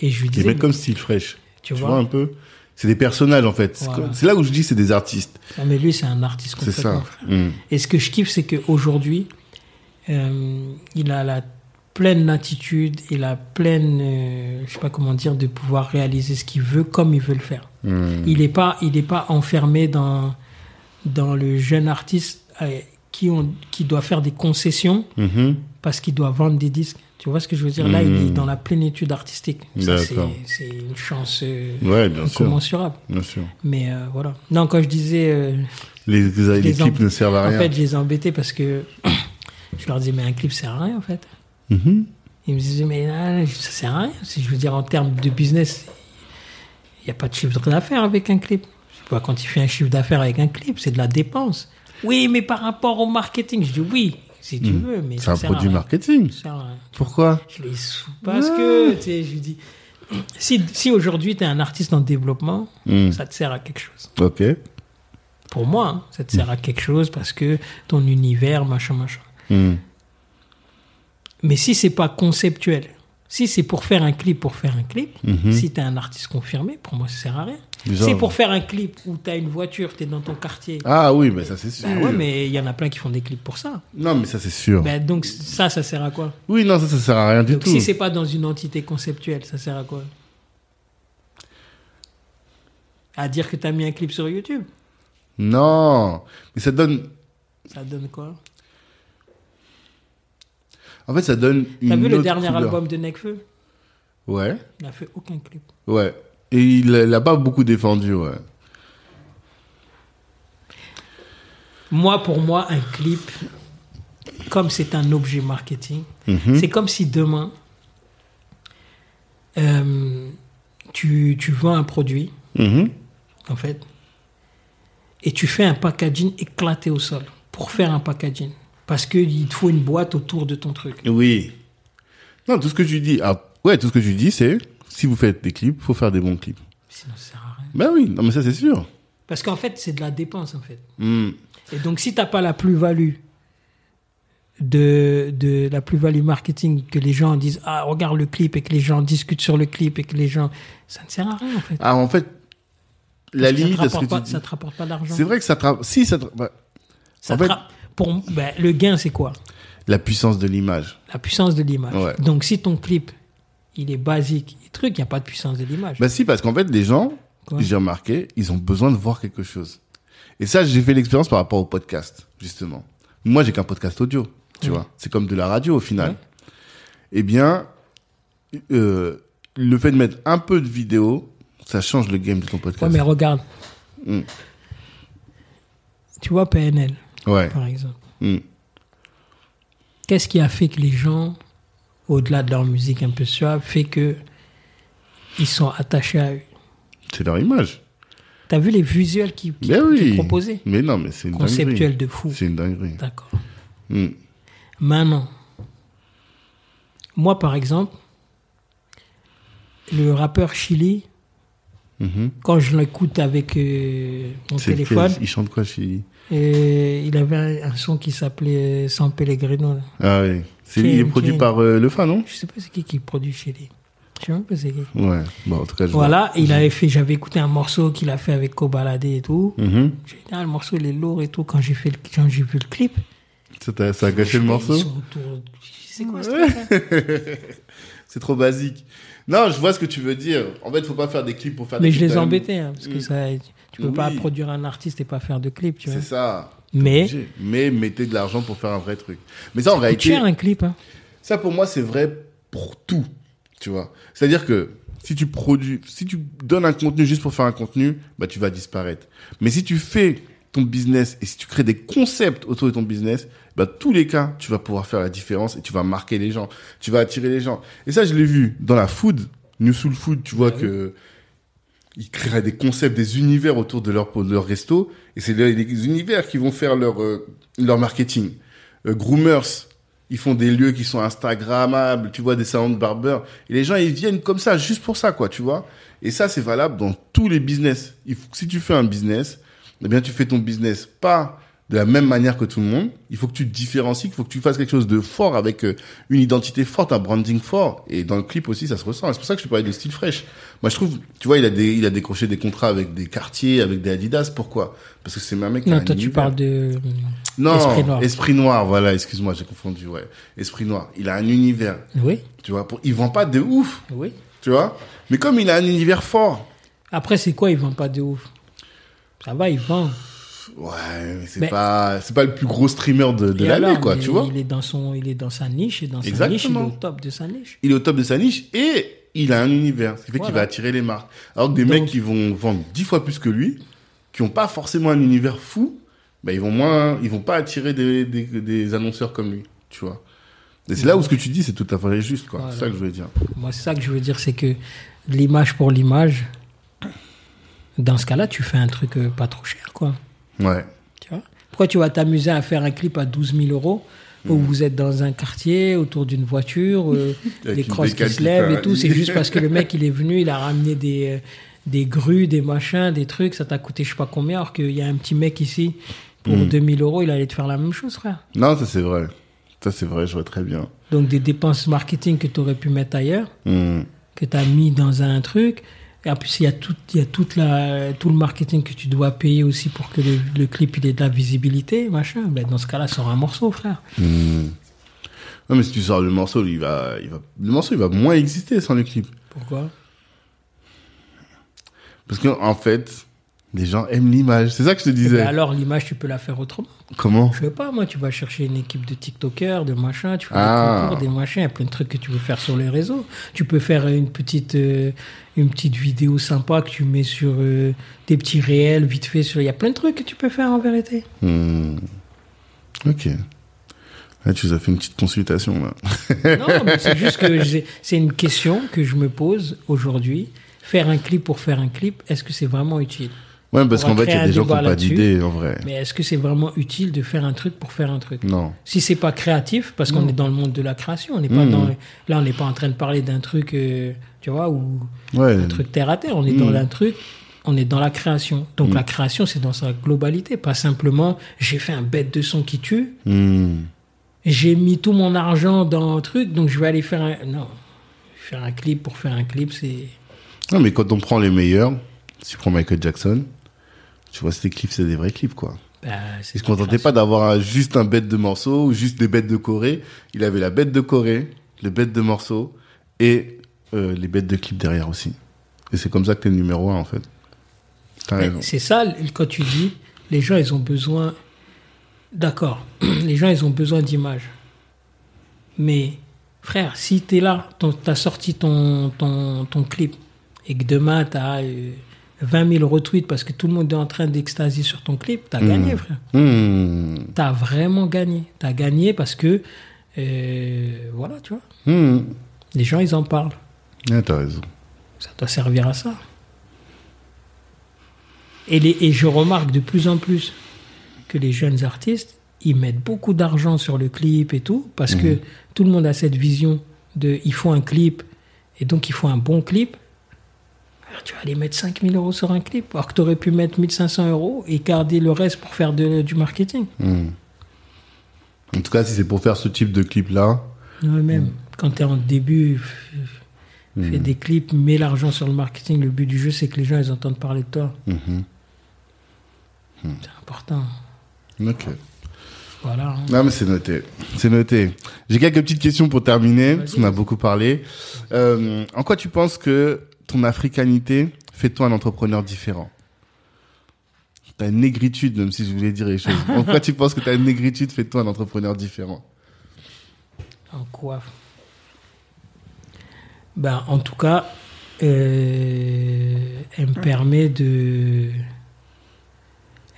Et je lui disais. comme style fraîche. Tu, vois, un peu? C'est des personnages, en fait. C'est là où je dis c'est des artistes. Ah, mais lui, c'est un artiste complètement. C'est ça. Hmm. Et ce que je kiffe, c'est qu'aujourd'hui, euh, il a la pleine latitude et la pleine, euh, je sais pas comment dire, de pouvoir réaliser ce qu'il veut comme il veut le faire. Hmm. Il n'est pas, il est pas enfermé dans dans le jeune artiste euh, qui ont, qui doit faire des concessions mm-hmm. parce qu'il doit vendre des disques. Tu vois ce que je veux dire? Là, il est hmm. dans la plénitude artistique. C'est une chance euh, ouais, bien incommensurable. Bien sûr. Mais voilà. Non, quand je disais les, les, clips ne servent à rien. En fait, je les ai embêtés parce que (coughs) je leur disais mais un clip sert à rien en fait. Mhm. Il me disait, mais là, ça sert à rien. Si je veux dire, en termes de business, il n'y a pas de chiffre d'affaires avec un clip. Pas quand il fait un chiffre d'affaires avec un clip, c'est de la dépense. Oui, mais par rapport au marketing, je dis oui, si tu hmm. veux, mais c'est un produit marketing. Pourquoi? Je les sous parce que tu sais, je dis si, si aujourd'hui tu es un artiste en développement, hmm. ça te sert à quelque chose. Ok. Pour moi, hein, ça te sert à quelque chose parce que ton univers, machin, machin. Mais si c'est pas conceptuel, si c'est pour faire un clip pour faire un clip, mhm. si tu es un artiste confirmé, pour moi, ça sert à rien. C'est pour faire un clip où tu as une voiture, tu es dans ton quartier. Ah oui, mais ça c'est sûr. Bah ouais, mais il y en a plein qui font des clips pour ça. Non, mais ça c'est sûr. Bah, donc ça, ça sert à quoi? Oui, non, ça, ça sert à rien du tout. Si c'est pas dans une entité conceptuelle, ça sert à quoi? À dire que tu as mis un clip sur YouTube? Non, mais ça donne. Ça donne quoi? En fait, ça donne une. T'as vu le dernier album de Nekfeu? Ouais. Il n'a fait aucun clip. Ouais. Et il l'a pas beaucoup défendu, ouais. Moi, pour moi, un clip, comme c'est un objet marketing, mhm. c'est comme si demain, euh, tu, tu, vends un produit, mhm. en fait, et tu fais un packaging éclaté au sol pour faire un packaging. Parce qu'il te faut une boîte autour de ton truc. Oui. Non, tout ce que tu dis, ah, ouais, tout ce que tu dis, c'est si vous faites des clips, faut faire des bons clips. Sinon, ça sert à rien. Ben oui, non, mais ça, c'est sûr. Parce qu'en fait, c'est de la dépense, en fait. Hmm. Et donc, si tu n'as pas la plus-value de, de la plus-value marketing, que les gens disent, ah, regarde le clip, et que les gens discutent sur le clip, et que les gens. Ça ne sert à rien, en fait. Ah, en fait, la limite. Ça ne te, rapporte pas d'argent. C'est vrai que ça te. Si, ça te. Bah, en fait, pour, ben, le gain, c'est quoi? La puissance de l'image. La puissance de l'image. Donc, si ton clip, il est basique, et truc, il n'y a pas de puissance de l'image. Bah si, parce qu'en fait, les gens, j'ai remarqué, ils ont besoin de voir quelque chose. Et ça, j'ai fait l'expérience par rapport au podcast, justement. Moi, j'ai qu'un podcast audio, tu vois. C'est comme de la radio, au final. Eh bien, euh, le fait de mettre un peu de vidéo, ça change le game de ton podcast. Ouais, mais regarde. Hmm. Tu vois PNL ouais. par exemple. Hmm. Qu'est-ce qui a fait que les gens, au-delà de leur musique un peu suave, fait que ils sont attachés à eux? C'est leur image. T'as vu les visuels qui, qui, proposaient Mais non, mais c'est une Conceptuel de fou. C'est une dinguerie. D'accord. Hmm. Maintenant, moi par exemple, le rappeur Chili, mhm. quand je l'écoute avec euh, mon téléphone. il chante quoi Chili? Et il avait un, son qui s'appelait San Pellegrino. Ah oui. C'est il est produit par euh, Le Fa, non? Je sais pas c'est qui qui produit chez lui. Je sais même pas c'est qui. Ouais. Bon, en tout cas, je Voilà, il avait fait, j'avais écouté un morceau qu'il a fait avec Kobalade et tout. Mm J'ai dit, ah, le morceau, il est lourd et tout. Quand j'ai fait quand j'ai vu le clip. Ça, ça a gâché le morceau? C'est quoi (laughs) C'est trop basique. Non, je vois ce que tu veux dire. En fait, il faut pas faire des clips pour faire des clips. Mais je les embêtais, hein, parce que mm. ça, tu peux pas produire un artiste et pas faire de clip, tu vois. C'est ça. Mais. Mais mettez de l'argent pour faire un vrai truc. Mais ça, en réalité. cher un clip, hein. Ça, pour moi, c'est vrai pour tout. Tu vois. C'est-à-dire que si tu produis, si tu donnes un contenu juste pour faire un contenu, bah, tu vas disparaître. Mais si tu fais ton business et si tu crées des concepts autour de ton business, bah, tous les cas, tu vas pouvoir faire la différence et tu vas marquer les gens. Tu vas attirer les gens. Et ça, je l'ai vu dans la food. New Soul Food, tu vois ah que ils créeraient des concepts, des univers autour de leur, de leur resto, et c'est les, univers qui vont faire leur, euh, leur marketing. Euh, groomers, ils font des lieux qui sont instagrammables, tu vois, des salons de barber, et les gens, ils viennent comme ça, juste pour ça, quoi, tu vois. Et ça, c'est valable dans tous les business. si tu fais un business, eh bien, tu fais ton business pas de la même manière que tout le monde. Il faut que tu te différencies, il faut que tu fasses quelque chose de fort avec euh, une identité forte, un branding fort. Et dans le clip aussi, ça se ressent. C'est pour ça que je te parlais de style fraîche. Moi, je trouve, tu vois, il a des, il a décroché des contrats avec des quartiers, avec des Adidas. Pourquoi? Parce que c'est un mec qui Non, toi, tu parles de non, Esprit Noir. Esprit Noir, voilà. Excuse-moi, j'ai confondu. Ouais, Esprit Noir. Il a un univers. Oui. Tu vois, pour, il vend pas de ouf. Oui. Tu vois? Mais comme il a un univers fort. Après, c'est quoi Il vend pas de ouf? Ça va, il vend. Ouais, mais c'est pas c'est pas le plus gros streamer de, de l'année quoi, tu vois. Il est dans son il est dans sa niche et dans sa niche, il est au top de sa niche. Il est au top de sa niche et il a un univers, ce qui fait qu'il va attirer les marques. Alors que des mecs qui vont vendre dix fois plus que lui, qui ont pas forcément un univers fou, bah ils vont moins ils vont pas attirer des, des, des annonceurs comme lui, tu vois. Et c'est là où ce que tu dis c'est tout à fait juste quoi. C'est ça que je veux dire. Moi c'est ça que je veux dire c'est que l'image pour l'image dans ce cas-là, tu fais un truc euh, pas trop cher quoi. Ouais. Tu vois? Pourquoi tu vas t'amuser à faire un clip à 12 000 euros où hmm. vous êtes dans un quartier autour d'une voiture, euh, (laughs) des crosses qui se lèvent et tout? C'est juste parce que le mec, il est venu, il a (laughs) ramené des, euh, des grues, des machins, des trucs. Ça t'a coûté je sais pas combien, alors qu'il y a un petit mec ici, pour 2000 hmm. euros, il allait te faire la même chose, frère. Non, ça c'est vrai. Ça c'est vrai, je vois très bien. Donc des dépenses marketing que tu aurais pu mettre ailleurs, hmm. que tu as mis dans un truc. Et en plus, il y a, tout, il y a toute la, tout le marketing que tu dois payer aussi pour que le, clip il ait de la visibilité, machin. Ben, dans ce cas-là, sort un morceau, frère. Hmm. Non, mais si tu sors le morceau, il va, il va, le morceau, il va moins exister sans le clip. Pourquoi? Parce qu'en en fait, les gens aiment l'image. C'est ça que je te disais. alors, l'image, tu peux la faire autrement. Comment Je sais pas, moi, tu vas chercher une équipe de TikTokers, de machins, tu fais des ah. concours, des machins, il y a plein de trucs que tu peux faire sur les réseaux. Tu peux faire une petite, euh, une petite vidéo sympa que tu mets sur euh, des petits réels, vite fait. Sur... Il y a plein de trucs que tu peux faire en vérité. Hmm. Ok. Là, tu nous as fait une petite consultation, là. non, mais c'est juste que (laughs) c'est une question que je me pose aujourd'hui. Faire un clip pour faire un clip, est-ce que c'est vraiment utile? Ouais, parce qu'en fait, il y a des gens qui n'ont pas d'idée, en vrai. Mais est-ce que c'est vraiment utile de faire un truc pour faire un truc? Non. Si c'est pas créatif, parce qu'on est dans le monde de la création, on n'est pas hmm. dans, là, on n'est pas en train de parler d'un truc, euh, tu vois, ou un truc terre à terre. On est dans hmm. un truc, on est dans la création. Donc hmm. la création, c'est dans sa globalité, pas simplement j'ai fait un bête de son qui tue. J'ai mis tout mon argent dans un truc, donc je vais aller faire un. Non. Faire un clip pour faire un clip, c'est. Non, mais quand on prend les meilleurs, si tu prends Michael Jackson, tu vois, ces clips, c'est des vrais clips, quoi. Bah, il se contentait pas d'avoir juste un bête de morceaux ou juste des bêtes de Corée. Il avait la bête de Corée, le bête de morceaux et euh, les bêtes de clips derrière aussi. Et c'est comme ça que tu es le numéro un, en fait. C'est ça, quand tu dis, les gens, ils ont besoin. D'accord, (clears throat) les gens, ils ont besoin d'images. Mais, frère, si tu es là, tu as sorti ton, ton, ton, clip et que demain, tu as. 20 000 retweets parce que tout le monde est en train d'extasier sur ton clip, t'as as gagné, hmm. frère. Hmm. T'as vraiment gagné. T'as gagné parce que, euh, voilà, tu vois. Hmm. Les gens, ils en parlent. Ah, t'as raison. Ça doit servir à ça. Et, les, et je remarque de plus en plus que les jeunes artistes, ils mettent beaucoup d'argent sur le clip et tout, parce que tout le monde a cette vision de il faut un clip, et donc il faut un bon clip tu vas aller mettre 5000 euros sur un clip, alors que tu aurais pu mettre 1500 euros et garder le reste pour faire du marketing. Hmm. En tout cas, si c'est pour faire ce type de clip-là. même hmm. quand tu es en début, fais hmm. des clips, mets l'argent sur le marketing. Le but du jeu, c'est que les gens ils entendent parler de toi. C'est important. Ok. Voilà. Hein. Non, mais c'est noté. C'est noté. J'ai quelques petites questions pour terminer, parce qu'on a beaucoup parlé. Euh, en quoi tu penses que ton africanité fait toi un entrepreneur différent Ta négritude, même si je voulais dire les choses. En quoi tu penses que ta négritude fait toi un entrepreneur différent? En quoi? Ben, En tout cas, euh, elle me permet de.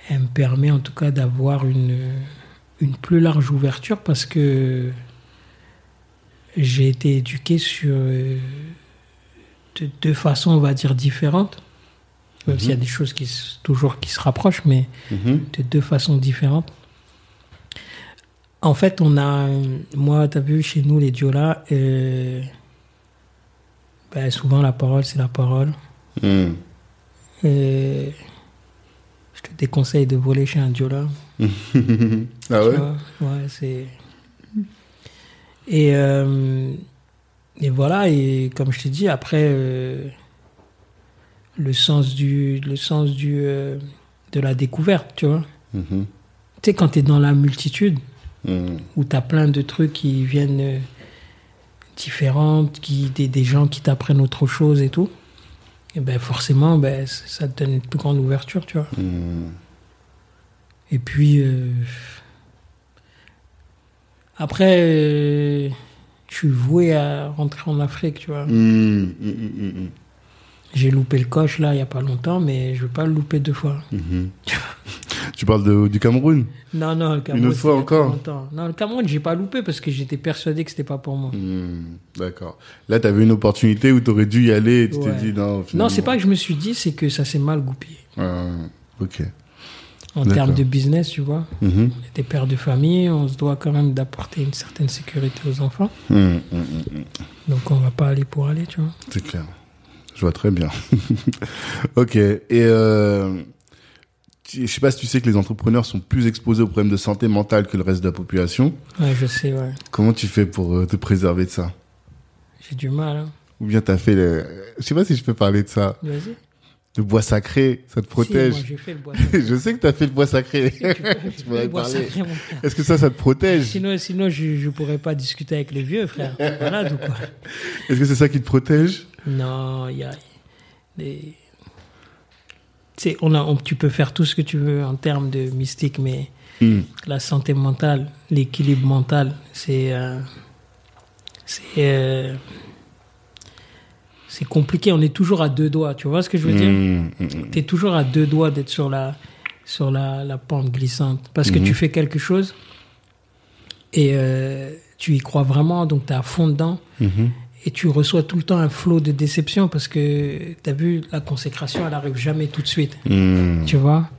Elle me permet en tout cas d'avoir une, une plus large ouverture parce que j'ai été éduqué sur de deux façons, on va dire, différentes. Même s'il y a mhm. des choses qui, toujours qui se rapprochent, mais mhm. de deux façons différentes. En fait, on a, moi, tu as vu chez nous, les diolas, euh, ben, souvent la parole, c'est la parole. Mhm. je te déconseille de voler chez un diola. (laughs) ah ouais? Ouais, c'est. Et. Euh, et voilà, et comme je t'ai dit, après, euh, le sens du, le sens du, euh, de la découverte, tu vois. Mm-hmm. Tu sais, quand tu es dans la multitude, mm. où tu as plein de trucs qui viennent euh, différentes, qui, des, des gens qui t'apprennent autre chose et tout, et ben forcément, ben, ça te donne une plus grande ouverture, tu vois. Mm. Et puis, après je suis voué à rentrer en Afrique, tu vois. Mmh, mmh, mmh, J'ai loupé le coche là il n'y a pas longtemps, mais je ne veux pas le louper deux fois. (laughs) tu parles de, du Cameroun? Non, non, le Cameroun. Une autre fois encore? Non, le Cameroun, j'ai pas loupé parce que j'étais persuadé que c'était pas pour moi. D'accord. Là, tu avais une opportunité où tu aurais dû y aller et tu t'es dit non. Finalement... Non, c'est pas que je me suis dit, c'est que ça s'est mal goupillé. Ah, ok. En termes de business, tu vois. Mm-hmm. On était père de famille, on se doit quand même d'apporter une certaine sécurité aux enfants. Mm-hmm. Donc on va pas aller pour aller, tu vois. C'est clair. Je vois très bien. (laughs) ok. Et euh, je sais pas si tu sais que les entrepreneurs sont plus exposés aux problèmes de santé mentale que le reste de la population. Ouais, je sais, ouais. Comment tu fais pour euh, te préserver de ça? J'ai du mal. Hein. Ou bien tu as fait le... Je sais pas si je peux parler de ça. Vas-y. Le bois sacré, ça te protège. Si, moi, fait le bois sacré. (laughs) je sais que tu as fait le bois sacré. tu. Est-ce que ça, ça te protège? Sinon, sinon je ne pourrais pas discuter avec les vieux, frère. Voilà, donc. (laughs) Est-ce que c'est ça qui te protège? Non, il y a on a, tu peux faire tout ce que tu veux en termes de mystique, mais hmm. la santé mentale, l'équilibre mental, c'est euh, euh, c'est compliqué. On est toujours à deux doigts. Tu vois ce que je veux dire hmm, hmm, Tu es toujours à deux doigts d'être sur la sur la, la, pente glissante parce que tu fais quelque chose et euh, tu y crois vraiment, donc tu es à fond dedans et tu reçois tout le temps un flot de déception parce que tu as vu, la consécration, elle arrive jamais tout de suite. Tu vois.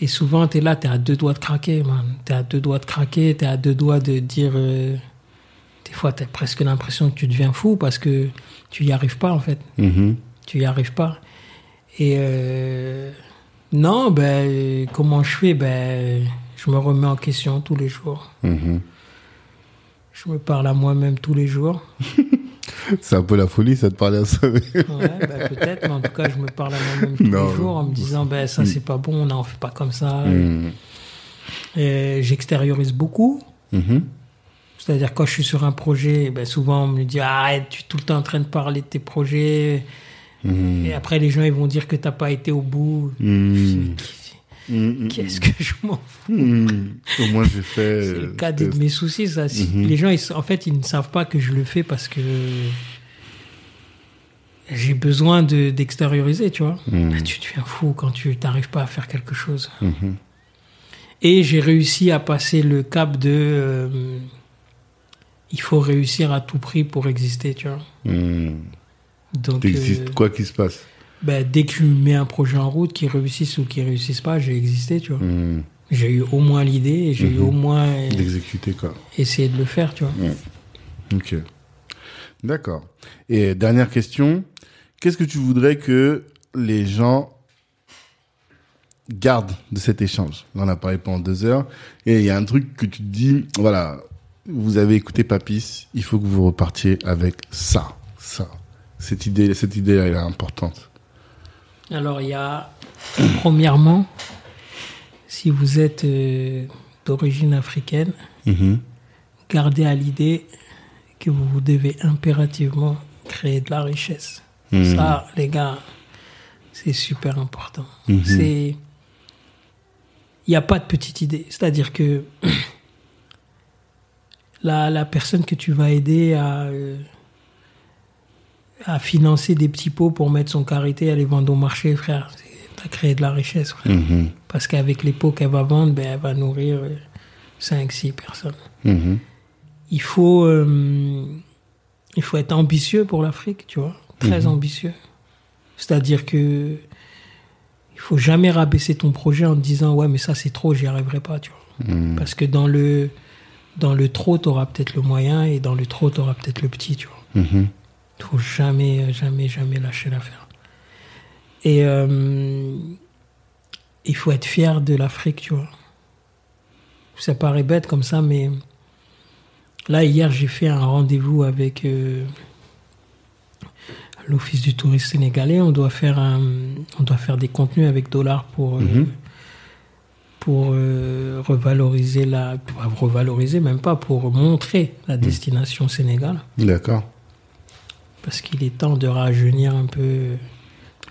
Et souvent, tu es là, tu es à deux doigts de craquer, man. Tu es à deux doigts de craquer, tu es à deux doigts de dire. Euh, des fois, tu as presque l'impression que tu deviens fou parce que tu y arrives pas, en fait. Tu y arrives pas. Et euh, non, ben, comment je fais? Ben, je me remets en question tous les jours. Je me parle à moi-même tous les jours. (laughs) C'est un peu la folie, ça de parler à ça. ouais, bah, peut-être, mais en tout cas, je me parle à moi-même tous les jours en me disant, ben, ça, c'est pas bon, on on fait pas comme ça. Mm. J'extériorise beaucoup. Mm-hmm. C'est-à-dire, quand je suis sur un projet, ben, souvent, on me dit, arrête, tu es tout le temps en train de parler de tes projets. Mm. Et après, les gens, ils vont dire que tu n'as pas été au bout. Mm. Qu'est-ce que je m'en fous? Au moins j'ai fait. C'est le cas de mes soucis. Ça. Mm-hmm. Les gens, en fait, ils ne savent pas que je le fais parce que j'ai besoin d'extérioriser, tu vois. Bah, tu deviens fou quand tu n'arrives pas à faire quelque chose. Mm-hmm. Et j'ai réussi à passer le cap de. Euh, il faut réussir à tout prix pour exister, tu vois. Mm. Donc. Euh, quoi qu'il se passe ben, dès que je mets un projet en route, qu'il réussisse ou qu'il réussisse pas, j'ai existé, tu vois. Hmm. J'ai eu au moins l'idée et j'ai eu au hmm. moins. D'exécuter, quoi. Essayer de le faire, tu vois. Hmm. Ok. D'accord. Et dernière question. Qu'est-ce que tu voudrais que les gens gardent de cet échange? On en a parlé pendant deux heures. Et il y a un truc que tu te dis, voilà, vous avez écouté Papis, il faut que vous repartiez avec ça, ça. Cette idée, cette idée, elle est importante. Alors, il y a, (clears throat) premièrement, si vous êtes euh, d'origine africaine, mhm. gardez à l'idée que vous devez impérativement créer de la richesse. Mhm. Ça, les gars, c'est super important. Mhm. C'est. Il n'y a pas de petite idée. C'est-à-dire que (clears throat) la, la, personne que tu vas aider à. Euh, à financer des petits pots pour mettre son karité à les vendre au marché, frère. T'as créé de la richesse, frère. Mm-hmm. Parce qu'avec les pots qu'elle va vendre, ben, elle va nourrir 5-6 euh, personnes. Mm-hmm. Il, faut, euh, il faut être ambitieux pour l'Afrique, tu vois. Très mm-hmm. ambitieux. C'est-à-dire que il faut jamais rabaisser ton projet en te disant ouais mais ça c'est trop j'y arriverai pas tu vois parce que dans le dans le trop tu auras peut-être le moyen et dans le trop tu auras peut-être le petit tu vois il faut jamais, jamais, jamais lâcher l'affaire. Et euh, il faut être fier de l'Afrique, tu vois. Ça paraît bête comme ça, mais là, hier, j'ai fait un rendez-vous avec euh, l'Office du tourisme sénégalais. On doit faire, un, on doit faire des contenus avec dollars pour, euh, mhm. Pour revaloriser la. revaloriser, même pas, pour montrer la mhm. destination Sénégal. D'accord parce qu'il est temps de rajeunir un peu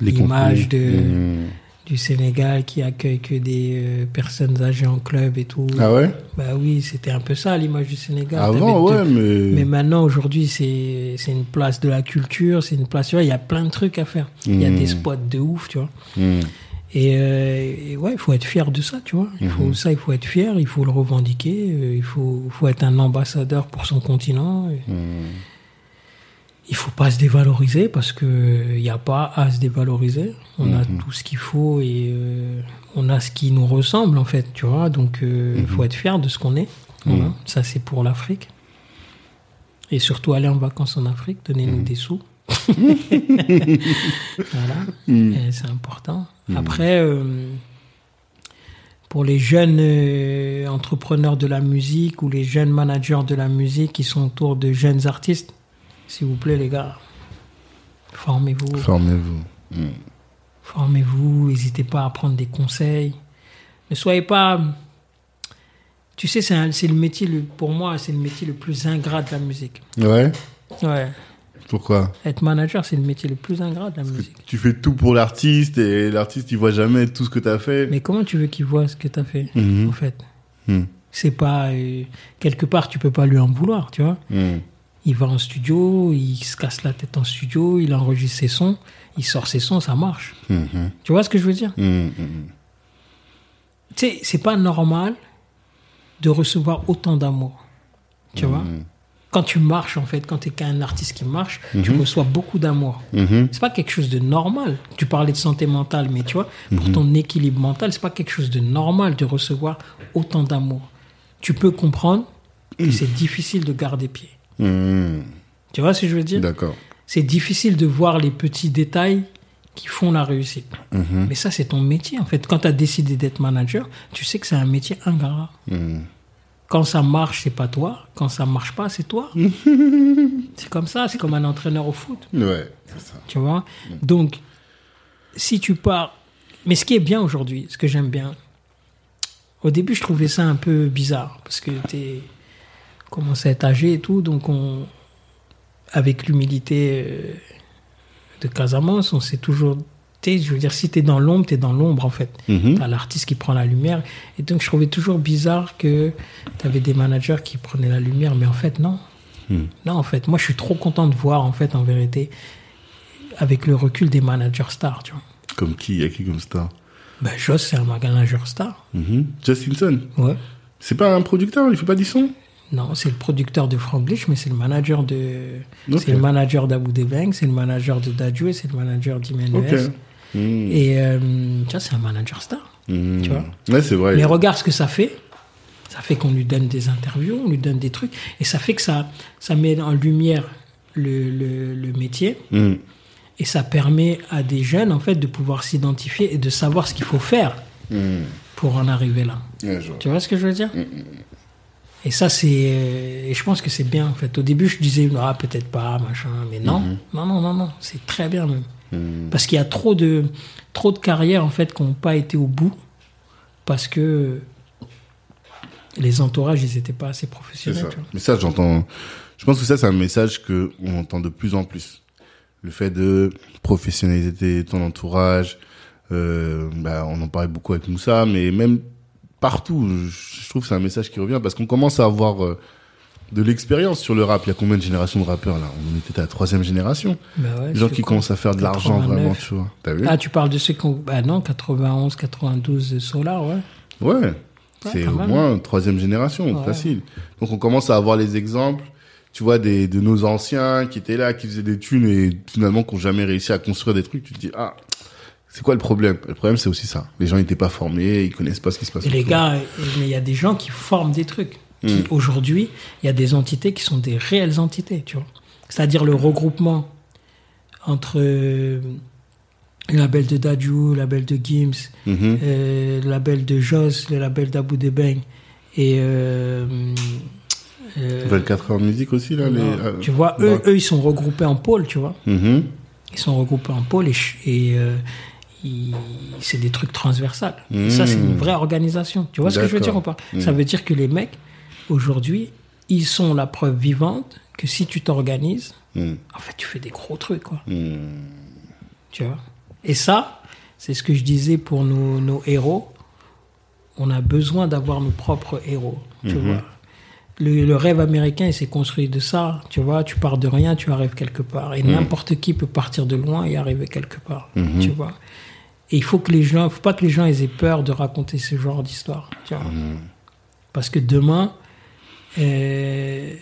l'image de, mmh. du Sénégal qui accueille que des euh, personnes âgées en club et tout. Ah ouais? Bah oui, c'était un peu ça l'image du Sénégal. Avant, ouais, mais... Mais maintenant, aujourd'hui, c'est une place de la culture, c'est une place... Il y a plein de trucs à faire. Il y a des mmh. spots de ouf, tu vois. Mmh. Euh, et, ouais, il faut être fier de ça, tu vois. Il faut, Ça, il faut être fier, il faut le revendiquer, euh, il faut, faut être un ambassadeur pour son continent. il faut pas se dévaloriser parce que il n'y a pas à se dévaloriser. On a tout ce qu'il faut et euh, on a ce qui nous ressemble en fait, tu vois. Donc euh, il faut être fier de ce qu'on est. Ça c'est pour l'Afrique. Et surtout aller en vacances en Afrique, donnez-nous des sous. Voilà, c'est important. Après, euh, pour les jeunes entrepreneurs de la musique ou les jeunes managers de la musique qui sont autour de jeunes artistes, s'il vous plaît, les gars, formez-vous. Formez-vous. Hmm. Formez-vous, n'hésitez pas à prendre des conseils. Ne soyez pas. Tu sais, c'est le métier, le, pour moi, c'est le métier le plus ingrat de la musique. Ouais. Ouais. Pourquoi Être manager, c'est le métier le plus ingrat de la musique. Tu fais tout pour l'artiste et l'artiste, il voit jamais tout ce que tu as fait. Mais comment tu veux qu'il voit ce que tu as fait, mhm. en fait hmm. C'est pas. Euh, quelque part, tu peux pas lui en vouloir, tu vois. Hmm. Il va en studio, il se casse la tête en studio, il enregistre ses sons, il sort ses sons, ça marche. Tu vois ce que je veux dire. Tu sais, c'est pas normal de recevoir autant d'amour. Tu vois. Quand tu marches, en fait, quand tu es qu'un artiste qui marche, tu reçois beaucoup d'amour. C'est pas quelque chose de normal. Tu parlais de santé mentale, mais tu vois, pour ton équilibre mental, c'est pas quelque chose de normal de recevoir autant d'amour. Tu peux comprendre que c'est difficile de garder pied. Hmm. Tu vois ce que je veux dire? D'accord. C'est difficile de voir les petits détails qui font la réussite. Mhm. Mais ça, c'est ton métier, en fait. Quand tu as décidé d'être manager, tu sais que c'est un métier ingrat. Hmm. Quand ça marche, c'est pas toi. Quand ça marche pas, c'est toi. (laughs) c'est comme ça. C'est comme un entraîneur au foot. Ouais, c'est ça. Tu vois? Donc, si tu pars... Mais ce qui est bien aujourd'hui, ce que j'aime bien, au début, je trouvais ça un peu bizarre, parce que tu es commence à être âgé et tout, donc on, avec l'humilité euh, de Casamance, on s'est toujours. Je veux dire, si tu es dans l'ombre, tu es dans l'ombre en fait. Mm Tu as l'artiste qui prend la lumière. Et donc, je trouvais toujours bizarre que tu avais des managers qui prenaient la lumière, mais en fait, non. Mhm. Non, en fait, moi, je suis trop content de voir, en fait, en vérité, avec le recul des managers stars, tu vois. Comme qui? Il y a qui comme star? Ben, Joss, c'est un manager star. Mm Justinson Ouais. C'est pas un producteur Il fait pas du son? Non, c'est le producteur de Franglish, mais c'est le manager de, c'est le manager d'Abu Debeng, c'est le manager de Dadju c'est le manager d'Imenuez. Hmm. Et euh, tu vois, c'est un manager star. Hmm. Tu vois. Ouais, c'est vrai. Mais regarde ce que ça fait. Ça fait qu'on lui donne des interviews, on lui donne des trucs, et ça fait que ça, ça met en lumière le, le, métier. Hmm. Et ça permet à des jeunes, en fait, de pouvoir s'identifier et de savoir ce qu'il faut faire pour en arriver là. tu vois ce que je veux dire? Et ça, c'est. Euh, et je pense que c'est bien, en fait. Au début, je disais, ah, peut-être pas, machin. Mais non, mhm. non, non, non, non. C'est très bien, même. Mhm. Parce qu'il y a trop de, trop de carrières, en fait, qui n'ont pas été au bout. Parce que les entourages, ils n'étaient pas assez professionnels. Ça. Mais ça, j'entends. Je pense que ça, c'est un message qu'on entend de plus en plus. Le fait de professionnaliser ton entourage. Euh, bah, on en parlait beaucoup avec Moussa, mais même partout. Je trouve que c'est un message qui revient parce qu'on commence à avoir euh, de l'expérience sur le rap. Il y a combien de générations de rappeurs là? On était à la troisième génération. Bah Les gens qui commencent à faire de l'argent vraiment, tu vois. ah, tu parles de ceux qui ont. Bah non, 91, 92 Solar, ouais. Ouais. c'est au moins troisième génération, facile. Donc on commence à avoir les exemples, tu vois, des, de nos anciens qui étaient là, qui faisaient des thunes et finalement qui n'ont jamais réussi à construire des trucs. Tu te dis, ah, c'est quoi le problème? Le problème, c'est aussi ça. Les gens n'étaient pas formés, ils connaissent pas ce qui se passe. Et les gars, mais il y a des gens qui forment des trucs. Hmm. Aujourd'hui, il y a des entités qui sont des réelles entités, tu vois. C'est-à-dire le regroupement entre euh, le label de Dadju, le label de Gims, mhm. euh, le label de Joss, le label d'Abu Debeng et... Euh, 24 heures de musique aussi, là. Les, tu vois, eux, eux, ils sont regroupés en pôle, tu vois. Mhm. Ils sont regroupés en pôle et, et c'est des trucs transversales. ça, c'est une vraie organisation. Tu vois ce que je veux dire ou pas? Ça hmm. veut dire que les mecs, aujourd'hui, ils sont la preuve vivante que si tu t'organises, hmm. en fait, tu fais des gros trucs, quoi. Tu vois? Et ça, c'est ce que je disais pour nos, nos héros. On a besoin d'avoir nos propres héros, tu vois. Le, rêve américain, il s'est construit de ça. Tu vois, tu pars de rien, tu arrives quelque part. Et n'importe qui peut partir de loin et arriver quelque part. Tu vois. Et il faut que les gens, faut pas que les gens aient peur de raconter ce genre d'histoire. Mmh. Parce que demain, euh,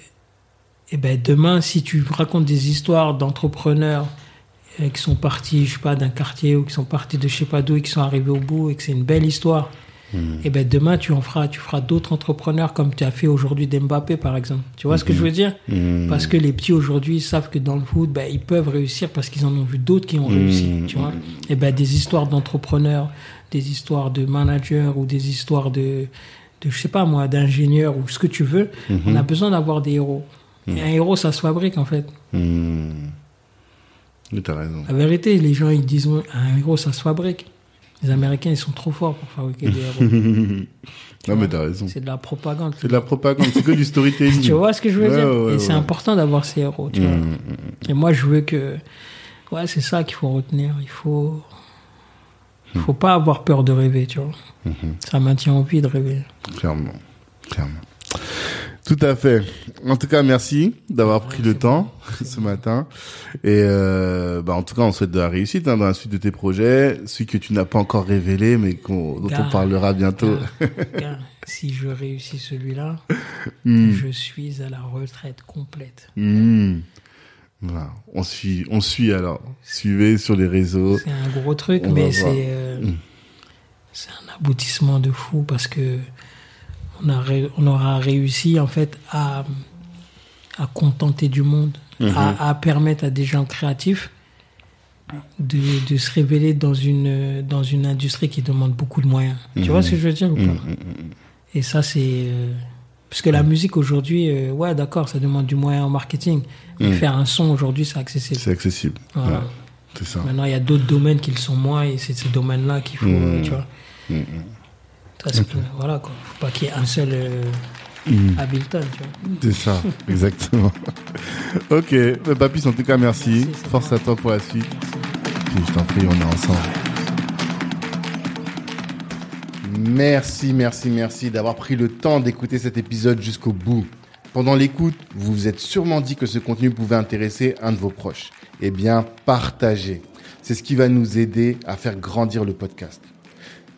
et ben demain, si tu racontes des histoires d'entrepreneurs euh, qui sont partis, je sais pas, d'un quartier ou qui sont partis de je sais pas d'où et qui sont arrivés au bout et que c'est une belle histoire, et ben demain tu en feras, tu feras d'autres entrepreneurs comme tu as fait aujourd'hui d'Mbappé par exemple. Tu vois ce que je veux dire? Hmm. Parce que les petits aujourd'hui savent que dans le foot, ben, ils peuvent réussir parce qu'ils en ont vu d'autres qui ont hmm. réussi. Tu vois Et ben des histoires d'entrepreneurs, des histoires de managers ou des histoires de, de je sais pas moi, d'ingénieurs ou ce que tu veux. On a besoin d'avoir des héros. Un héros, ça se fabrique en fait. Mmh. as raison. La vérité, les gens ils disent un héros, ça se fabrique. Les Américains, ils sont trop forts pour fabriquer des (laughs) héros. non, mais t'as raison. C'est de la propagande. C'est de la propagande, c'est que du storytelling. (laughs) tu vois ce que je veux dire Et c'est important d'avoir ces héros, tu vois. Mmh, mmh, Et moi, je veux que. Ouais, c'est ça qu'il faut retenir. Il faut. Il faut pas avoir peur de rêver, tu vois. Ça maintient envie de rêver. Clairement. Clairement. Tout à fait. En tout cas, merci d'avoir pris le temps (laughs) ce matin. Et euh, bah, en tout cas, on souhaite de la réussite hein, dans la suite de tes projets, celui que tu n'as pas encore révélé, mais dont on parlera bientôt. si je réussis celui-là, (laughs) hmm. je suis à la retraite complète. Hmm. Voilà. On suit, on suit alors. Suivez sur les réseaux. C'est un gros truc, mais c'est euh, hmm. c'est un aboutissement de fou parce que on, aura réussi en fait à, à contenter du monde, mhm. à, permettre à des gens créatifs de, de, se révéler dans une, dans une industrie qui demande beaucoup de moyens. Tu vois ce que je veux dire ou pas? Mhm. Et ça, c'est. Euh, parce que la musique aujourd'hui, euh, ouais, d'accord, ça demande du moyen en marketing. Mais mhm. faire un son aujourd'hui, c'est accessible. C'est accessible. c'est ça. Maintenant, il y a d'autres domaines qui le sont moins et c'est ces domaines-là qu'il faut. Tu vois voilà, quoi. Faut pas qu'il y ait un seul euh, hmm. Hamilton, tu vois. C'est ça, (laughs) exactement. ok, bah, Papis, en tout cas, merci. Force à toi pour la suite. je t'en prie, on est ensemble. Merci, merci, merci d'avoir pris le temps d'écouter cet épisode jusqu'au bout. Pendant l'écoute, vous vous êtes sûrement dit que ce contenu pouvait intéresser un de vos proches. Eh bien, partagez. C'est ce qui va nous aider à faire grandir le podcast.